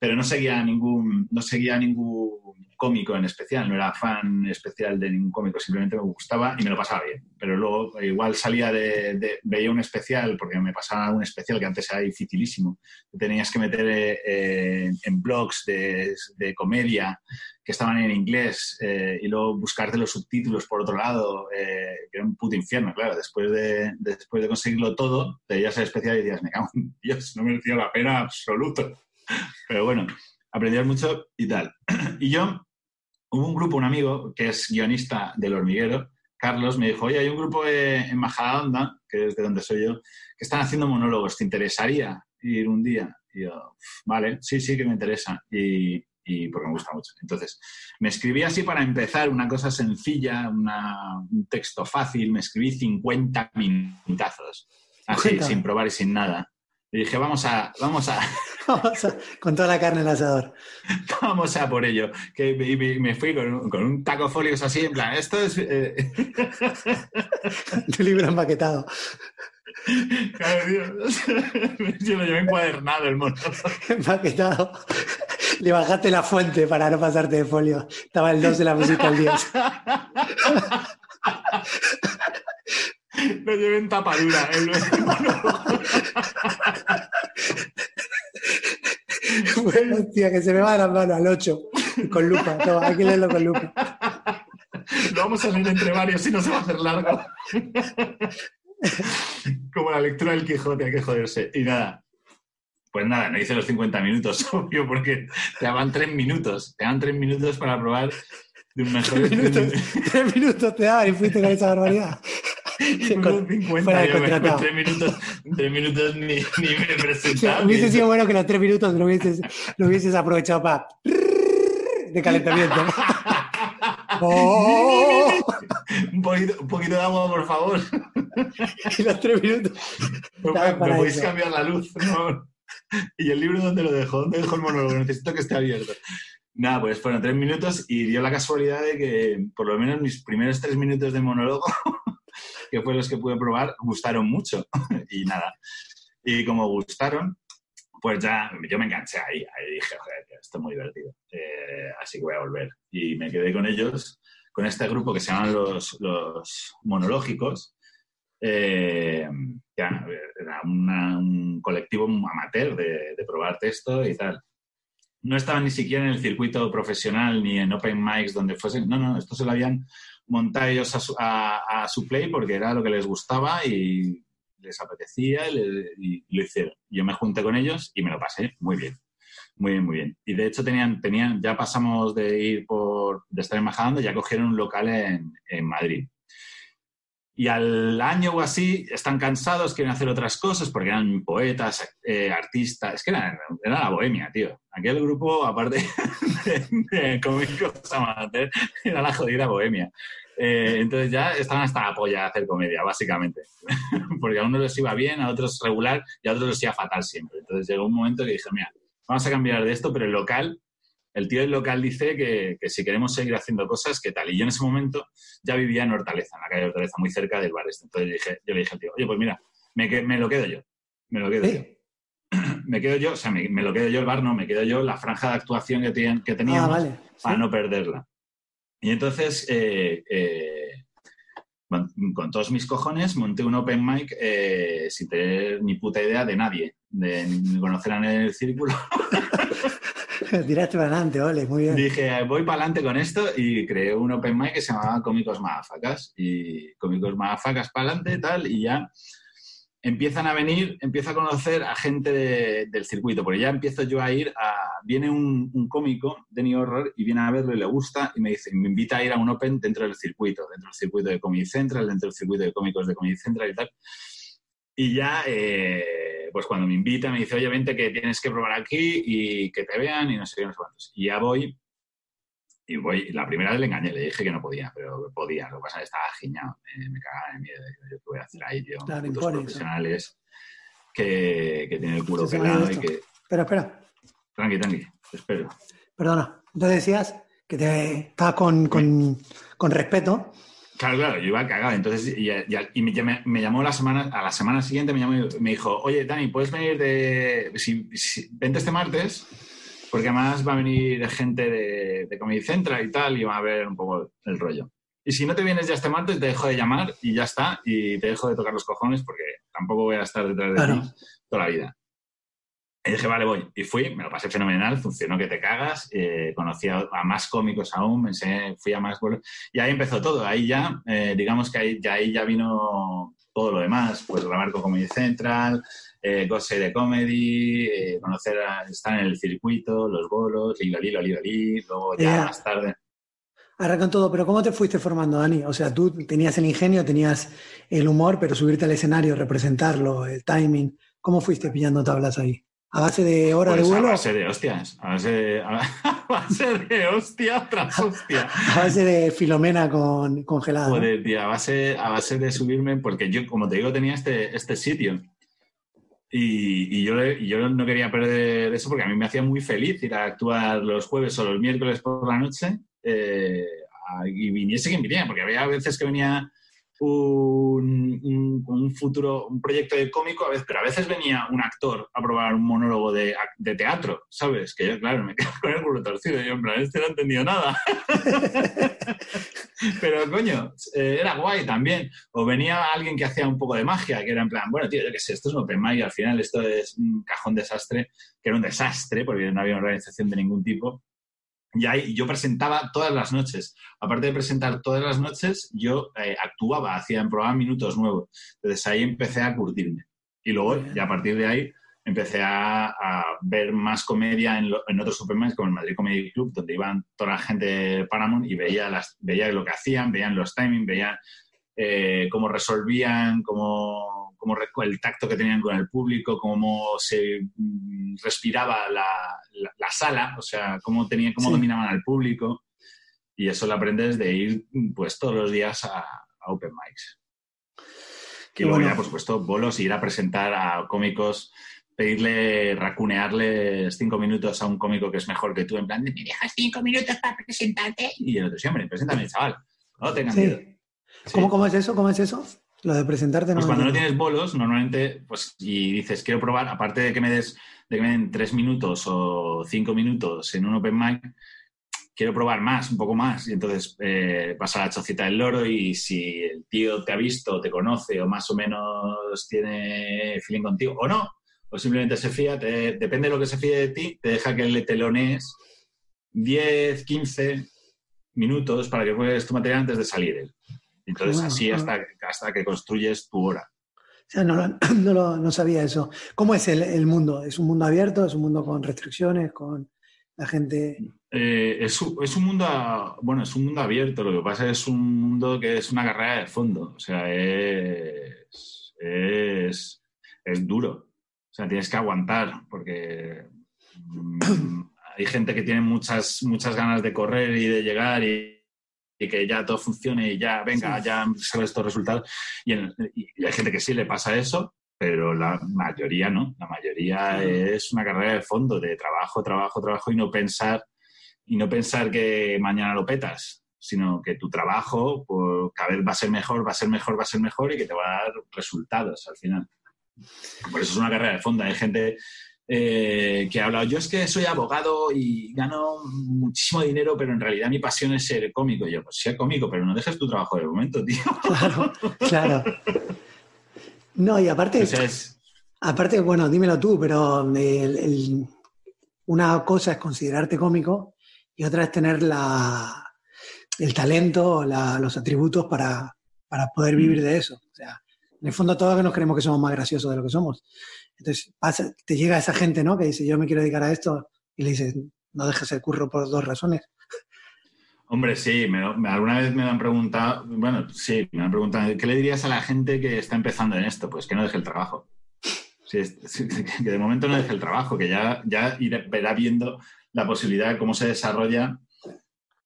pero no seguía ningún, no seguía ningún cómico en especial, no era fan especial de ningún cómico, simplemente me gustaba y me lo pasaba bien. Pero luego igual salía de, de- veía un especial, porque me pasaba un especial que antes era dificilísimo, que tenías que meter eh, en blogs de, de comedia que estaban en inglés eh, y luego buscarte los subtítulos por otro lado, eh, que era un puto infierno, claro. Después de, después de conseguirlo todo, te veías el especial y decías, me cago en Dios, no mereció la pena absoluto. Pero bueno, aprendías mucho y tal. Y yo, hubo un grupo, un amigo, que es guionista del hormiguero, Carlos, me dijo, oye, hay un grupo de- en Majadahonda, que es de donde soy yo, que están haciendo monólogos, ¿te interesaría ir un día? Y yo, vale, sí, sí que me interesa. Y, y porque me gusta mucho. Entonces, me escribí así para empezar, una cosa sencilla, una- un texto fácil, me escribí 50 minutazos, así, 50. sin probar y sin nada. Y dije, vamos a, vamos a, Vamos a- con toda la carne en el asador. Vamos a por ello. Que me, me- me fui con un, con un taco folios así, en plan, esto es... eh, Tu libro empaquetado. Yo lo llevé encuadernado el mono. Empaquetado. Le bajaste la fuente para no pasarte de folio. Estaba el 2 de la música al 10. Lo llevé en tapadura. el- mono. Bueno, hostia, que se me va las manos al 8. Con lupa. Toma, hay que leerlo con lupa. Lo vamos a leer entre varios y no se va a hacer largo. Como la lectura del Quijote, hay que joderse. Y nada. Pues nada, no hice los 50 minutos, obvio, porque te daban 3 minutos. Te daban 3 minutos para probar de un mejor. Tres minutos, tres minutos te daban y fuiste con esa barbaridad. Y Con- con 50, fuera de yo me- contratado. con 3 minutos, en tres minutos ni, ni me presentaba. hubiese sido bueno que los tres minutos lo hubieses, lo hubieses aprovechado para de calentamiento. ¡Oh! un, poquito, un poquito de agua, por favor. Y los tres minutos. ¿Me, podéis eso. cambiar la luz? por favor? ¿Y el libro dónde lo dejo? ¿Dónde dejo el monólogo? Necesito que esté abierto. Nada, pues fueron tres minutos y dio la casualidad de que por lo menos mis primeros tres minutos de monólogo, que fue los que pude probar, gustaron mucho. Y nada. Y como gustaron, pues ya yo me enganché ahí. Ahí dije, joder, esto es muy divertido. Eh, así que voy a volver. Y me quedé con ellos, con este grupo que se llaman los, los monológicos. Eh, ya, era una- un colectivo amateur de, de probar texto y tal. No estaban ni siquiera en el circuito profesional ni en open mics donde fuesen. No, no, esto se lo habían montado ellos a su, a- a su play porque era lo que les gustaba y les apetecía y, y lo hicieron. Yo me junté con ellos y me lo pasé muy bien. Muy bien, muy bien. Y de hecho tenían, tenían, ya pasamos de ir por, de estar en Majadahonda, ya cogieron un local en, en Madrid. Y al año o así están cansados, quieren hacer otras cosas porque eran poetas, eh, artistas. Es que era, era la bohemia, tío. Aquel grupo, aparte de, de cómicos era la jodida bohemia. Eh, entonces ya estaban hasta la polla de hacer comedia, básicamente. porque a unos les iba bien, a otros regular y a otros les iba fatal siempre. Entonces llegó un momento que dije, mira, vamos a cambiar de esto, pero el local, el tío del local dice que, que si queremos seguir haciendo cosas, ¿qué tal? Y yo en ese momento ya vivía en Hortaleza, en la calle de Hortaleza, muy cerca del bar este. Entonces dije, yo le dije al tío, oye, pues mira, me, lo quedo yo. Me lo quedo yo. Me quedo yo, o sea, me, me lo quedo yo el bar, no, me quedo yo la franja de actuación que, Ah, teníamos vale. para Sí. no perderla. Y entonces, eh, eh, con, todos mis cojones, monté un open mic eh, sin tener ni puta idea de nadie, de conocer a nadie en el círculo. Tiraste para adelante, ole, muy bien. Dije, voy para adelante con esto y creé un open mic que se llamaba Cómicos Madafacas. Y Cómicos Madafacas para adelante y tal, y ya empiezan a venir, empiezo a conocer a gente de- del circuito, porque ya empiezo yo a ir a... Viene un, un cómico, Denny Horror, y viene a verlo y le gusta y me dice, me invita a ir a un open dentro del circuito, dentro del circuito de Comedy Central, dentro del circuito de cómicos de Comedy Central y tal. Y ya, eh, pues cuando me invita, me dice, oye, vente que tienes que probar aquí y que te vean y no sé qué, no sé cuántos. Y ya voy, y voy, la primera vez le engañé, le dije que no podía, pero podía, lo que pasa es que estaba giñado, eh, me cagaba de miedo, yo qué voy a hacer ahí, tío, Claro, profesionales que, que tienen el culo Sí, pelado y que... Espera, espera. Tranqui, tranqui, te espero. Perdona. Entonces decías que te estabas con, con, con respeto. Claro, claro, yo iba cagado. Entonces, y, y- y me, me llamó la semana, a la semana siguiente me llamó y me dijo, oye, Dani, ¿puedes venir de. Si, si- vente este martes, porque además va a venir gente de, de Comedy Central y tal, y va a ver un poco el rollo. Y si no te vienes ya este martes, te dejo de llamar y ya está, y te dejo de tocar los cojones porque tampoco voy a estar detrás de Claro. ti toda la vida. Y dije, vale, voy. Y fui, me lo pasé fenomenal, funcionó que te cagas, eh, conocí a, a más cómicos aún, me enseñé, fui a más. Y ahí empezó todo. Ahí ya, eh, digamos que ahí ya, ahí ya vino todo lo demás. Pues grabar con Comedy Central, eh, Gose de Comedy, eh, conocer a, estar en el circuito, los bolos, lilo, lilo, lilo, lilo. Luego ya más tarde. Ahora con todo, pero ¿cómo te fuiste formando, Dani? O sea, tú tenías el ingenio, tenías el humor, pero subirte al escenario, representarlo, el timing, ¿cómo fuiste pillando tablas ahí? ¿A base de hora Pues de a vuelo? base de hostias, a base de, a base de hostia tras hostia. A base de filomena con, congelada. Joder, tío, a base, a base de subirme, porque yo, como te digo, tenía este, este sitio. Y, y yo, le- yo no quería perder eso porque a mí me hacía muy feliz ir a actuar los jueves o los miércoles por la noche. eh, a- y viniese quien viniera, porque había veces que venía un, un- un futuro, un proyecto de cómico, a veces, pero a veces venía un actor a probar un monólogo de, de teatro, ¿sabes? Que yo, claro, me quedo con el culo torcido. y Yo, en plan, este no ha entendido nada. pero, coño, eh, era guay también. O venía alguien que hacía un poco de magia, que era en plan, bueno, tío, yo qué sé, esto es un open mic y al final esto es un cajón desastre, que era un desastre porque no había organización de ningún tipo. Y ahí yo presentaba todas las noches. Aparte de presentar todas las noches, yo eh, actuaba, hacía en programa minutos nuevos. Entonces ahí empecé a curtirme. Y luego, ya a partir de ahí, empecé a, a ver más comedia en, lo- en otros mics, como el Madrid Comedy Club, donde iban toda la gente de Paramount y veía, las, veía lo que hacían, veían los timings, veían eh, cómo resolvían, cómo, cómo el tacto que tenían con el público, cómo se mm, respiraba la, la- la sala, o sea, cómo, tenía, cómo Sí. dominaban al público. Y eso lo aprendes de ir pues todos los días a, a open mics. Qué y luego bueno. ya, por supuesto, bolos, ir a presentar a cómicos, pedirle, racunearles cinco minutos a un cómico que es mejor que tú, en plan, ¿me dejas cinco minutos para presentarte? Y el otro, sí, hombre, preséntame, chaval. No tengas miedo. Sí. Sí. ¿Cómo, ¿Cómo es eso? ¿Cómo es eso? Lo de presentarte Pues no cuando no tienes bolos, normalmente, pues, y dices, quiero probar, aparte de que me des, de que me den tres minutos o cinco minutos en un open mic, quiero probar más, un poco más. Y entonces eh, vas a la chocita del loro y si el tío te ha visto, te conoce o más o menos tiene feeling contigo o no, o simplemente se fía, te- depende de lo que se fíe de ti, te deja que le telonees 10, 15 minutos para que juegues tu material antes de salir él. Entonces, Bueno, así hasta, hasta que construyes tu hora. O sea, no, no, lo- no sabía eso. ¿Cómo es el, el mundo? ¿Es un mundo abierto? ¿Es un mundo con restricciones? ¿Con la gente? Eh, es, un- es un mundo, bueno, es un mundo abierto. Lo que pasa es un mundo que es una carrera de fondo. O sea, es, es, es duro. O sea, tienes que aguantar porque mm, hay gente que tiene muchas, muchas ganas de correr y de llegar y, y que ya todo funcione y ya, venga, Sí. ya sabes estos resultados. Y, en- y hay gente que sí le pasa eso, pero la mayoría no. La mayoría es una carrera de fondo, de trabajo, trabajo, trabajo y no pensar y no pensar que mañana lo petas, sino que tu trabajo pues, cada vez va a ser mejor, va a ser mejor, va a ser mejor y que te va a dar resultados al final. Por eso es una carrera de fondo. Hay gente eh, que ha hablado, yo es que soy abogado y gano muchísimo dinero, pero en realidad mi pasión es ser cómico. Y yo, pues sea cómico, pero no dejes tu trabajo de momento, tío. Claro, claro. No, y aparte, es- aparte, bueno, dímelo tú, pero el- el- una cosa es considerarte cómico y otra es tener la, el talento, la- los atributos para, para poder vivir de eso. O sea, en el fondo todos nos creemos que somos más graciosos de lo que somos. Entonces, pasa- te llega esa gente, ¿no? Que dice, yo me quiero dedicar a esto y le dices, no dejes el curro por dos razones. Hombre, sí, me- alguna vez me han preguntado, bueno, sí, me han preguntado, ¿qué le dirías a la gente que está empezando en esto? Pues que no deje el trabajo. Sí, que de momento no deje el trabajo, que ya, ya irá- verá viendo la posibilidad de cómo se desarrolla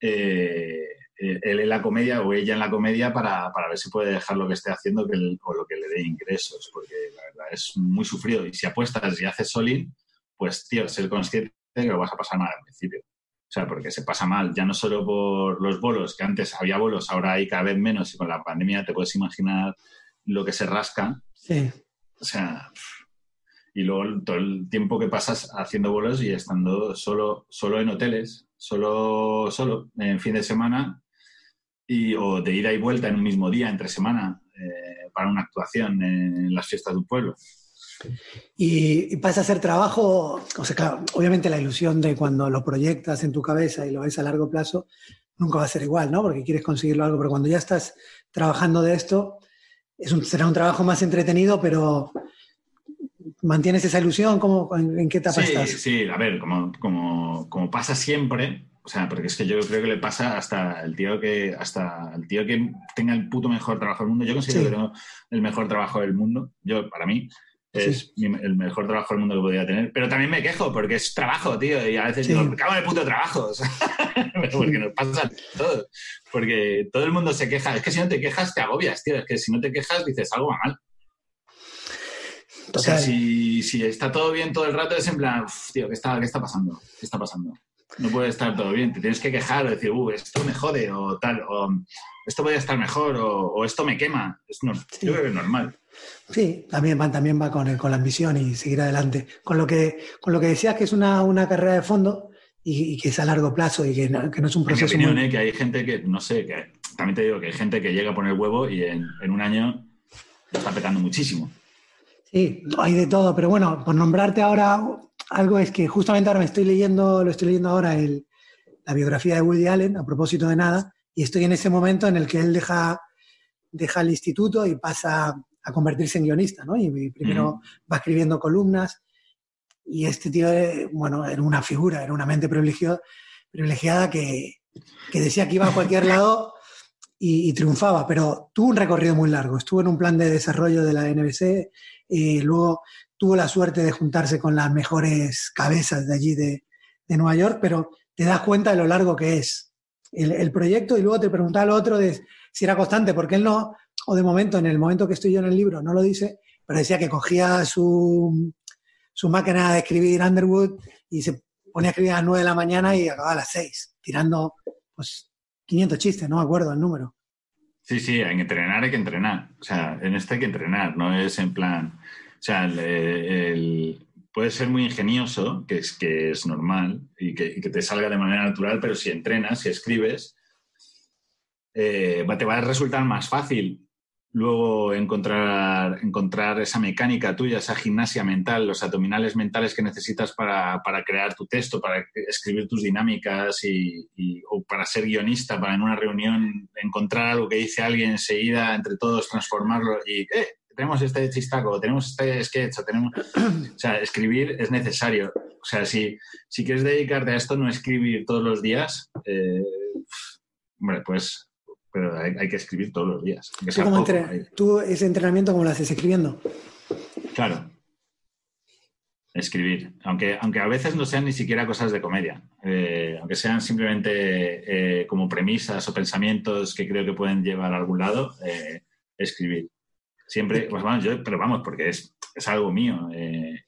eh, él en la comedia o ella en la comedia para, para ver si puede dejar lo que esté haciendo que el- o lo que le dé ingresos, porque la verdad es muy sufrido. Y si apuestas y haces solín, pues, tío, ser consciente de que lo vas a pasar mal al principio. O sea, porque se pasa mal, ya no solo por los bolos, que antes había bolos, ahora hay cada vez menos y con la pandemia te puedes imaginar lo que se rasca. Sí, O sea, y luego todo el tiempo que pasas haciendo bolos y estando solo, solo en hoteles, solo, solo en fin de semana, y, o de ida y vuelta en un mismo día, entre semana, eh, para una actuación en las fiestas de un pueblo. Y, y pasa a ser trabajo, o sea, claro, obviamente la ilusión de cuando lo proyectas en tu cabeza y lo ves a largo plazo, nunca va a ser igual, ¿no? Porque quieres conseguirlo algo, pero cuando ya estás trabajando de esto, es un- será un trabajo más entretenido, pero ¿mantienes esa ilusión? ¿Cómo, en, en qué etapa Sí, estás? sí, a ver, como, como, como pasa siempre, o sea, porque es que yo creo que le pasa hasta el tío que, hasta el tío que tenga el puto mejor trabajo del mundo. Yo considero Sí. que tengo el mejor trabajo del mundo. Yo, para mí, es Sí. el mejor trabajo del mundo que podría tener. Pero también me quejo, porque es trabajo, tío, y a veces digo, me cago en el puto trabajo. porque nos pasa a todos. Porque todo el mundo se queja. Es que si no te quejas, te agobias, tío. Es que si no te quejas, dices algo va mal. O sea, si, si está todo bien todo el rato, es en plan, "Uf, tío, ¿qué está, ¿qué está pasando? ¿Qué está pasando? No puede estar todo bien. Te tienes que quejar o decir, uh, esto me jode o tal, o esto podría estar mejor o, o esto me quema. Es Sí. Yo creo que es normal. Sí, también va, también va con, el- con la ambición y seguir adelante. Con lo que, con lo que decías que es una, una carrera de fondo y, y que es a largo plazo y que no, que no es un En mi proceso opinión, muy... ¿eh? que hay gente que, no sé, que también te digo que hay gente que llega a poner huevo y en, en un año lo está petando muchísimo. Sí, hay de todo, pero bueno, por nombrarte ahora algo es que justamente ahora me estoy leyendo, lo estoy leyendo ahora, el- la biografía de Woody Allen, a propósito de nada, y estoy en ese momento en el que él deja, deja el instituto y pasa a convertirse en guionista, ¿no? Y, primero va escribiendo columnas, y este tío, eh, bueno, era una figura, era una mente privilegio- privilegiada que, que decía que iba a cualquier lado y, y triunfaba, pero tuvo un recorrido muy largo. Estuvo en un plan de desarrollo de la NBC, eh, luego tuvo la suerte de juntarse con las mejores cabezas de allí de, de Nueva York, pero te das cuenta de lo largo que es el, el proyecto y luego te preguntaba lo otro de si era constante, porque él no, o de momento, en el momento que estoy yo en el libro, no lo dice, pero decía que cogía su, su máquina de escribir Underwood y se ponía a escribir a las 9 de la mañana y acababa a las 6, tirando pues 500 chistes, no me acuerdo el número. Sí, sí, en entrenar hay que entrenar. O sea, en este hay que entrenar, no es en plan. O sea, el, puede ser muy ingenioso, que es, que es normal y que, y que te salga de manera natural, pero si entrenas, si escribes, eh, te va a resultar más fácil luego encontrar, encontrar esa mecánica tuya, esa gimnasia mental, los abdominales mentales que necesitas para, para crear tu texto, para escribir tus dinámicas y, o para ser guionista, para en una reunión encontrar algo que dice alguien enseguida, entre todos transformarlo y, eh, tenemos este chistaco, tenemos este sketch, o tenemos... O sea, escribir es necesario. O sea, si, si quieres dedicarte a esto, no escribir todos los días, eh, hombre, pues, pero hay, hay que escribir todos los días. ¿Tú, poco, entre- ese entrenamiento cómo lo haces escribiendo? Claro. Escribir. Aunque, aunque a veces no sean ni siquiera cosas de comedia. Eh, aunque sean simplemente eh, como premisas o pensamientos que creo que pueden llevar a algún lado, eh, escribir. Siempre, pues vamos, yo, pero vamos, porque es, es algo mío.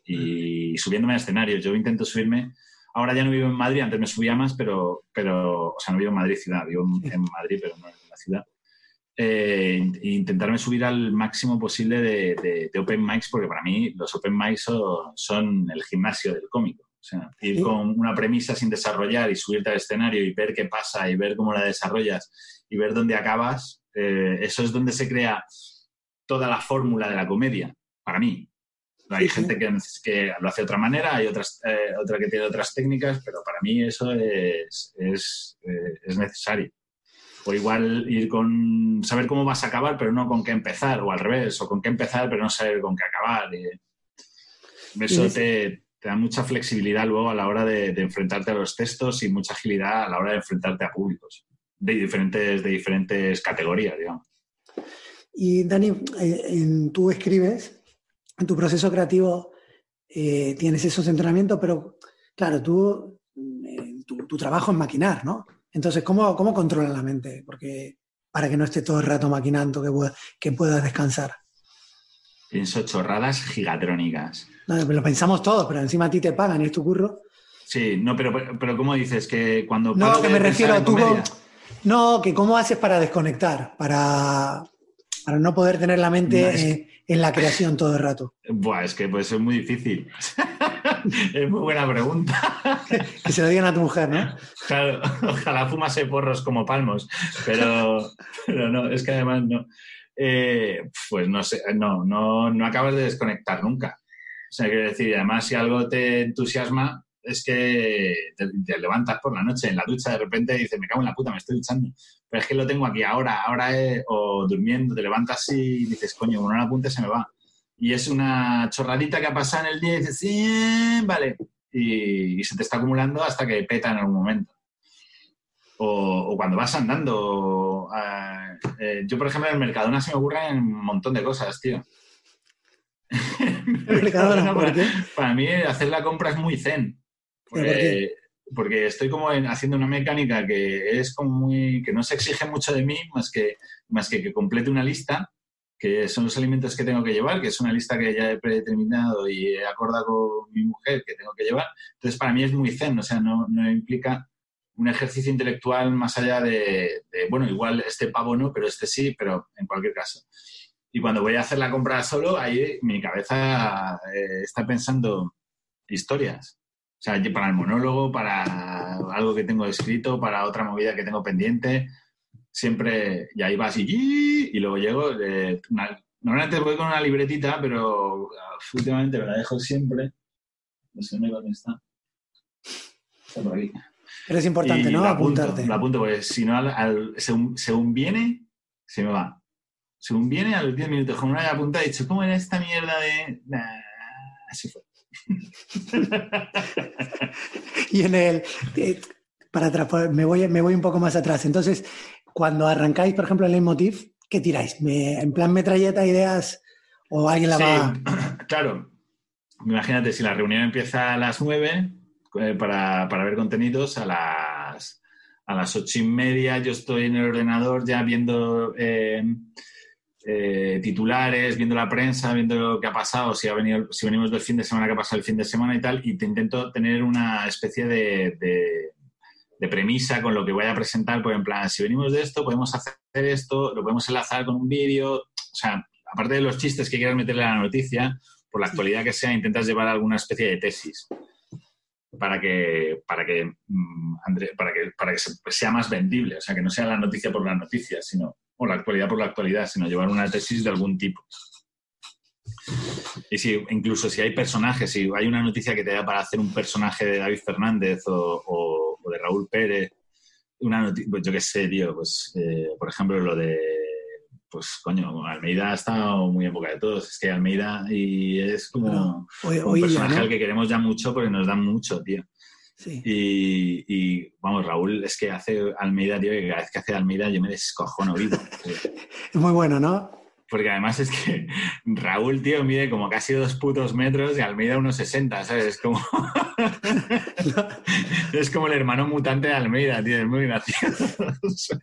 y subiéndome a escenarios, yo intento subirme. Ahora ya no vivo en Madrid, antes me subía más, pero, pero o sea, no vivo en Madrid ciudad, vivo en, Madrid, pero no la ciudad eh, e intentarme subir al máximo posible de, de- de open mics, porque para mí los open mics son, son el gimnasio del cómico. O sea, ir Sí. con una premisa sin desarrollar y subirte al escenario y ver qué pasa y ver cómo la desarrollas y ver dónde acabas, eh, eso es donde se crea toda la fórmula de la comedia, para mí. Hay Sí, sí. gente que, que lo hace de otra manera, hay otras, eh, otra que tiene otras técnicas, pero para mí eso es, es, eh, es necesario. O igual ir con saber cómo vas a acabar, pero no con qué empezar, o al revés, o con qué empezar, pero no saber con qué acabar. Eso Y es- te, te da mucha flexibilidad luego a la hora de, de enfrentarte a los textos y mucha agilidad a la hora de enfrentarte a públicos de diferentes, de diferentes categorías, digamos. Y Dani, eh, en- tú escribes, en tu proceso creativo eh, tienes esos entrenamientos, pero claro, tú, eh, tu, tu trabajo es maquinar, ¿no? Entonces, ¿cómo, ¿cómo controlas la mente? Porque para que no esté todo el rato maquinando, que, pueda- que puedas descansar. Pienso chorradas gigatrónicas. No, lo pensamos todos, pero encima a ti te pagan y es tu curro. Sí, no, pero, pero ¿cómo dices? Que cuando No, que me refiero a con- No, que cómo haces para desconectar, para, para no poder tener la mente No, es que- eh, en la creación todo el rato. Buah, es que pues es muy difícil. es muy buena pregunta. Que se lo digan a tu mujer, ¿no? Claro, ojalá fumase porros como palmos, pero, pero no, es que además no. Eh, pues no sé, no, no, no acabas de desconectar nunca. O sea, quiero decir, además si algo te entusiasma, es que te, te levantas por la noche en la ducha, de repente dices, me cago en la puta, me estoy duchando. Pero es que lo tengo aquí ahora, ahora es, o durmiendo, te levantas y dices, coño, con un apunte se me va. Y es una chorradita que ha pasado en el día y dices, sí, vale. Y, y se te está acumulando hasta que peta en algún momento. O, o cuando vas andando. eh, eh, yo, por ejemplo, en el Mercadona se me ocurren un montón de cosas, tío. El Mercadona, para mí hacer la compra es muy zen. ¿Pero por Porque, estoy como en- haciendo una mecánica que es como muy. que no se exige mucho de mí más que, más que que complete una lista que son los alimentos que tengo que llevar, que es una lista que ya he predeterminado y he acordado con mi mujer que tengo que llevar. Entonces, para mí es muy zen, o sea, no, no implica un ejercicio intelectual más allá de, de, bueno, igual este pavo no, pero este sí, pero en cualquier caso. Y cuando voy a hacer la compra solo, ahí mi cabeza eh, está pensando historias. O sea, para el monólogo, para algo que tengo escrito, para otra movida que tengo pendiente, siempre, y ahí vas y, y luego llego. eh, una- normalmente voy con una libretita, pero ah, últimamente me la dejo siempre. No sé dónde está. Está por aquí. Pero es importante, Y ¿no? la apunto, Apuntarte. la apunto, porque si no, al- al- según, según viene, se me va. Según viene, a los 10 minutos, con una apuntada, he dicho, ¿cómo era esta mierda de...? Nah, así fue. Y en el. eh, para atrás, pues, me voy, me voy un poco más atrás. Entonces, cuando arrancáis, por ejemplo, el leitmotiv, ¿qué tiráis? Me- ¿En plan metralleta, ideas? ¿O alguien la Sí, va.? claro. Imagínate, si la reunión empieza a las 9 eh, para, para ver contenidos, a las, a las ocho y media yo estoy en el ordenador ya viendo eh, eh, titulares, viendo la prensa, viendo lo que ha pasado, si, ha venido, si venimos del fin de semana, qué ha pasado el fin de semana y tal, y te intento tener una especie de, de- de premisa con lo que voy a presentar, por en plan, si venimos de esto, podemos hacer esto, lo podemos enlazar con un vídeo, o sea, aparte de los chistes que quieras meterle a la noticia, por la actualidad que sea, intentas llevar alguna especie de tesis para que para que mm, para que para que se- sea más vendible, o sea, que no sea la noticia por la noticia, sino o la actualidad por la actualidad, sino llevar una tesis de algún tipo. Y si incluso si hay personajes, si hay una noticia que te da para hacer un personaje de David Fernández o, o- o de Raúl Pérez, una noticia, pues yo qué sé, tío, pues eh, por ejemplo lo de pues coño, Almeida ha estado muy en boca de todos. Es que Almeida y es como, Claro. Hoy- como hoy un ya, personaje ¿no? al que queremos ya mucho porque nos dan mucho, tío. Sí. Y, y, vamos, Raúl es que hace Almeida, tío, que cada vez que hace Almeida yo me descojono vivo. Es muy bueno, ¿no? Porque además es que Raúl, tío, mide como casi dos putos metros y Almeida unos 60, ¿sabes? Es como, es como el hermano mutante de Almeida, tío, es muy gracioso.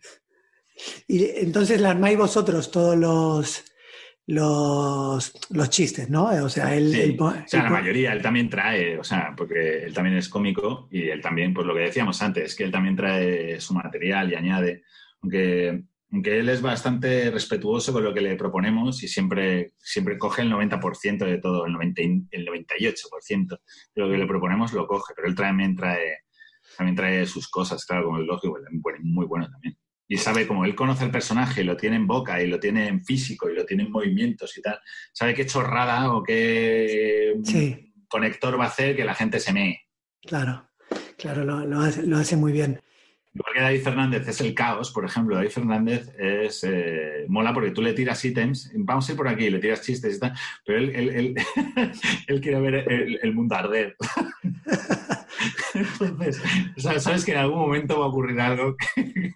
Y entonces la armáis vosotros todos los, los, los chistes, ¿no? O sea, el, Sí, o sea, la mayoría, él también trae, o sea, porque él también es cómico y él también, pues lo que decíamos antes, que él también trae su material y añade, aunque, aunque él es bastante respetuoso con lo que le proponemos y siempre, siempre coge el 90% de todo, el, 90 y- el 98% de lo que le proponemos lo coge, pero él también trae, también trae sus cosas, claro, como el lógico, es muy, muy bueno también. Y sabe, como él conoce el personaje y lo tiene en boca y lo tiene en físico y lo tiene en movimientos y tal, sabe qué chorrada o qué Sí. conector va a hacer que la gente se mee. Claro, claro, lo, lo hace, lo hace muy bien. Igual que David Fernández es el caos, por ejemplo, David Fernández es eh, mola porque tú le tiras ítems, vamos a ir por aquí, le tiras chistes y tal, pero él, él, él, él quiere ver el, el mundo arder. Entonces, o sea, sabes que en algún momento va a ocurrir algo que,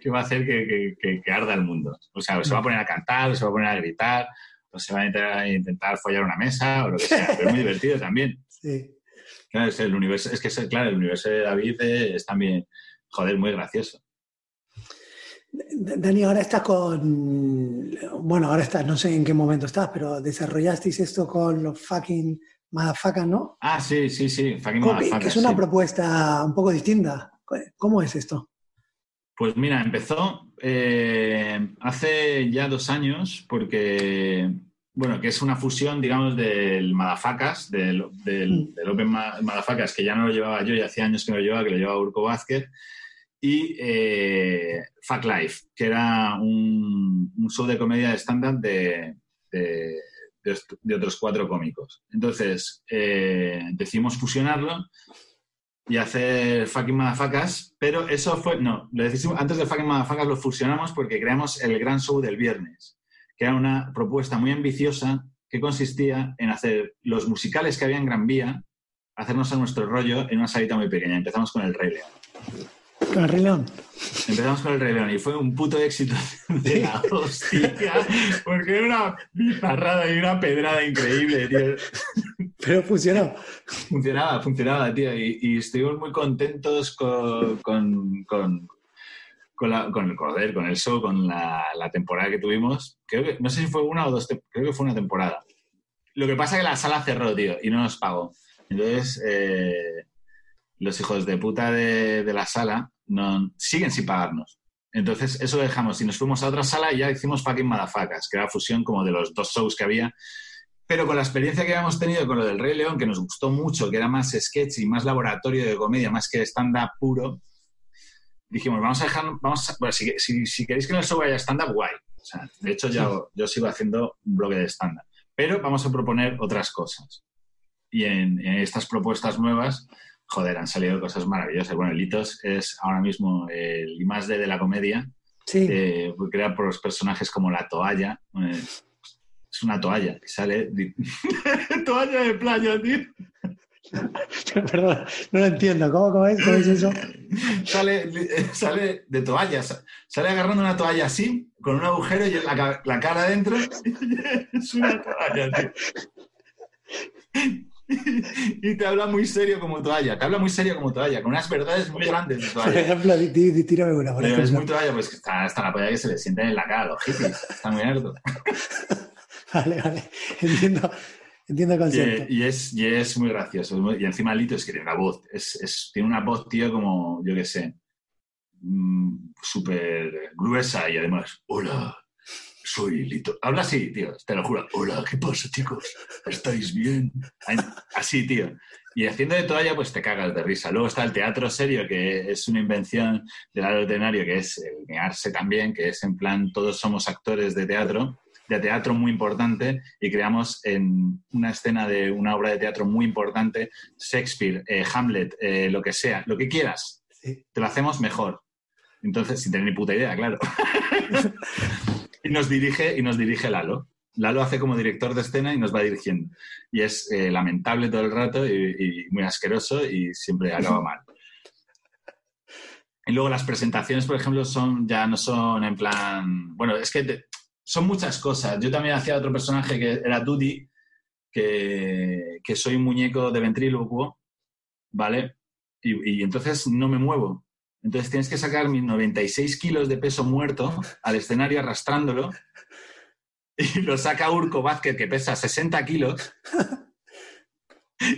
que va a hacer que, que- que- que arda el mundo. O sea, o se va a poner a cantar, o se va a poner a gritar, o se va a intentar, a intentar follar una mesa, o lo que sea, pero es muy divertido también. Sí. Claro, es el universo, es que es, claro, el universo de David es también, joder, muy gracioso. Dani, ahora estás con. Bueno, ahora estás, no sé en qué momento estás, pero desarrollasteis esto con los fucking motherfuckers, ¿no? Ah, sí, sí, sí, fucking que, es una sí. propuesta un poco distinta. ¿Cómo es esto? Pues mira, empezó eh, hace ya dos años porque, bueno, que es una fusión, digamos, del Madafacas, del, del, Mm. del Open Ma- Madafacas, que ya no lo llevaba yo y hacía años que no lo llevaba, que lo llevaba Urco Vázquez, y eh, Fuck Life, que era un, un show de comedia de stand-up de, de, de otros cuatro cómicos. Entonces, eh, decidimos fusionarlo y hacer fucking madafacas, pero eso fue, no, lo decidimos, antes de fucking madafacas lo fusionamos porque creamos el gran show del viernes, que era una propuesta muy ambiciosa que consistía en hacer los musicales que había en Gran Vía, hacernos a nuestro rollo en una salita muy pequeña. Empezamos con el Rey León. Con el Rey León. Empezamos con el Rey León y fue un puto éxito de la hostia, porque era una bizarrada y una pedrada increíble, tío. Pero funcionó. Funcionaba, funcionaba, tío. Y, y estuvimos muy contentos con, con- con- con, la, con el joder, con el show, con la, la temporada que tuvimos. Creo que, no sé si fue una o dos, creo que fue una temporada. Lo que pasa es que la sala cerró, tío, y no nos pagó. Entonces, eh, los hijos de puta de, de la sala no, siguen sin pagarnos. Entonces, eso lo dejamos. Y nos fuimos a otra sala y ya hicimos fucking madafacas, que era fusión como de los dos shows que había. Pero con la experiencia que habíamos tenido con lo del Rey León, que nos gustó mucho, que era más sketch y más laboratorio de comedia, más que stand-up puro, dijimos, vamos a dejar, vamos a- bueno, si, si- si queréis que en el show haya stand-up, guay. O sea, de hecho, ya, yo sigo haciendo un bloque de stand-up. Pero vamos a proponer otras cosas. Y en, en estas propuestas nuevas, joder, han salido cosas maravillosas. Bueno, el Litos es ahora mismo el I más D de la comedia, Sí. eh, creado por los personajes como la toalla. eh, es una toalla que sale. toalla de playa, tío. Perdón, no lo entiendo. ¿Cómo, cómo es? ¿Cómo es eso? Sale, sale de toalla. sa- Sale agarrando una toalla así, con un agujero y la, la cara adentro. es una toalla, tío. Y te habla muy serio como toalla. Te habla muy serio como toalla, con unas verdades muy grandes de Por ejemplo, tírame una, por es muy toalla, pues que está hasta la polla que se le sienten en la cara a los hippies. Están muy hartos. Vale, vale. Entiendo, entiendo el Y, concepto. y es, y es muy gracioso. Y encima Lito es que tiene una voz. Es, es- tiene una voz, tío, como, yo qué sé, mm, súper gruesa y además, hola, soy Lito. Habla así, tío, te lo juro. Hola, ¿qué pasa, chicos? ¿Estáis bien? Así, tío. Y haciendo de toalla, pues te cagas de risa. Luego está el teatro serio, que es una invención del ordinario, que es el mearse también, que es en plan, todos somos actores de teatro, de teatro muy importante, y creamos en una escena de una obra de teatro muy importante, Shakespeare, eh, Hamlet, eh, lo que sea, lo que quieras, te lo hacemos mejor. Entonces, sin tener ni puta idea, claro. y nos dirige, y nos dirige Lalo. Lalo hace como director de escena y nos va dirigiendo. Y es eh, lamentable todo el rato y, y muy asqueroso y siempre acaba mal. Y luego las presentaciones, por ejemplo, son ya no son en plan. Bueno, es que te- son muchas cosas. Yo también hacía otro personaje que era Duty, que, que soy un muñeco de ventrílocuo, ¿vale? Y, y entonces no me muevo. Entonces tienes que sacar mis 96 kilos de peso muerto al escenario arrastrándolo. Y lo saca Urco Vázquez, que pesa 60 kilos.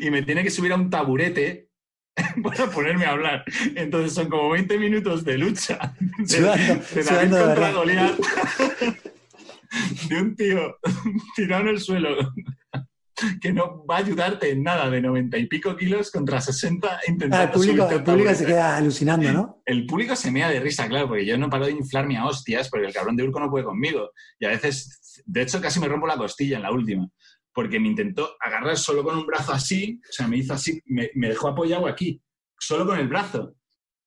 Y me tiene que subir a un taburete para ponerme a hablar. Entonces son como 20 minutos de lucha. De, Sudando, de David contra. Goliat. De un tío tirado en el suelo que no va a ayudarte en nada de 90 y pico kilos contra 60 Ah, intentando el público, el público se queda alucinando, ¿no? El público se mea de risa, claro, porque yo no paro de inflarme a hostias porque el cabrón de Urco no puede conmigo. Y a veces, de hecho, casi me rompo la costilla en la última. Porque me intentó agarrar solo con un brazo así, o sea, me hizo así, me, me dejó apoyado aquí, solo con el brazo.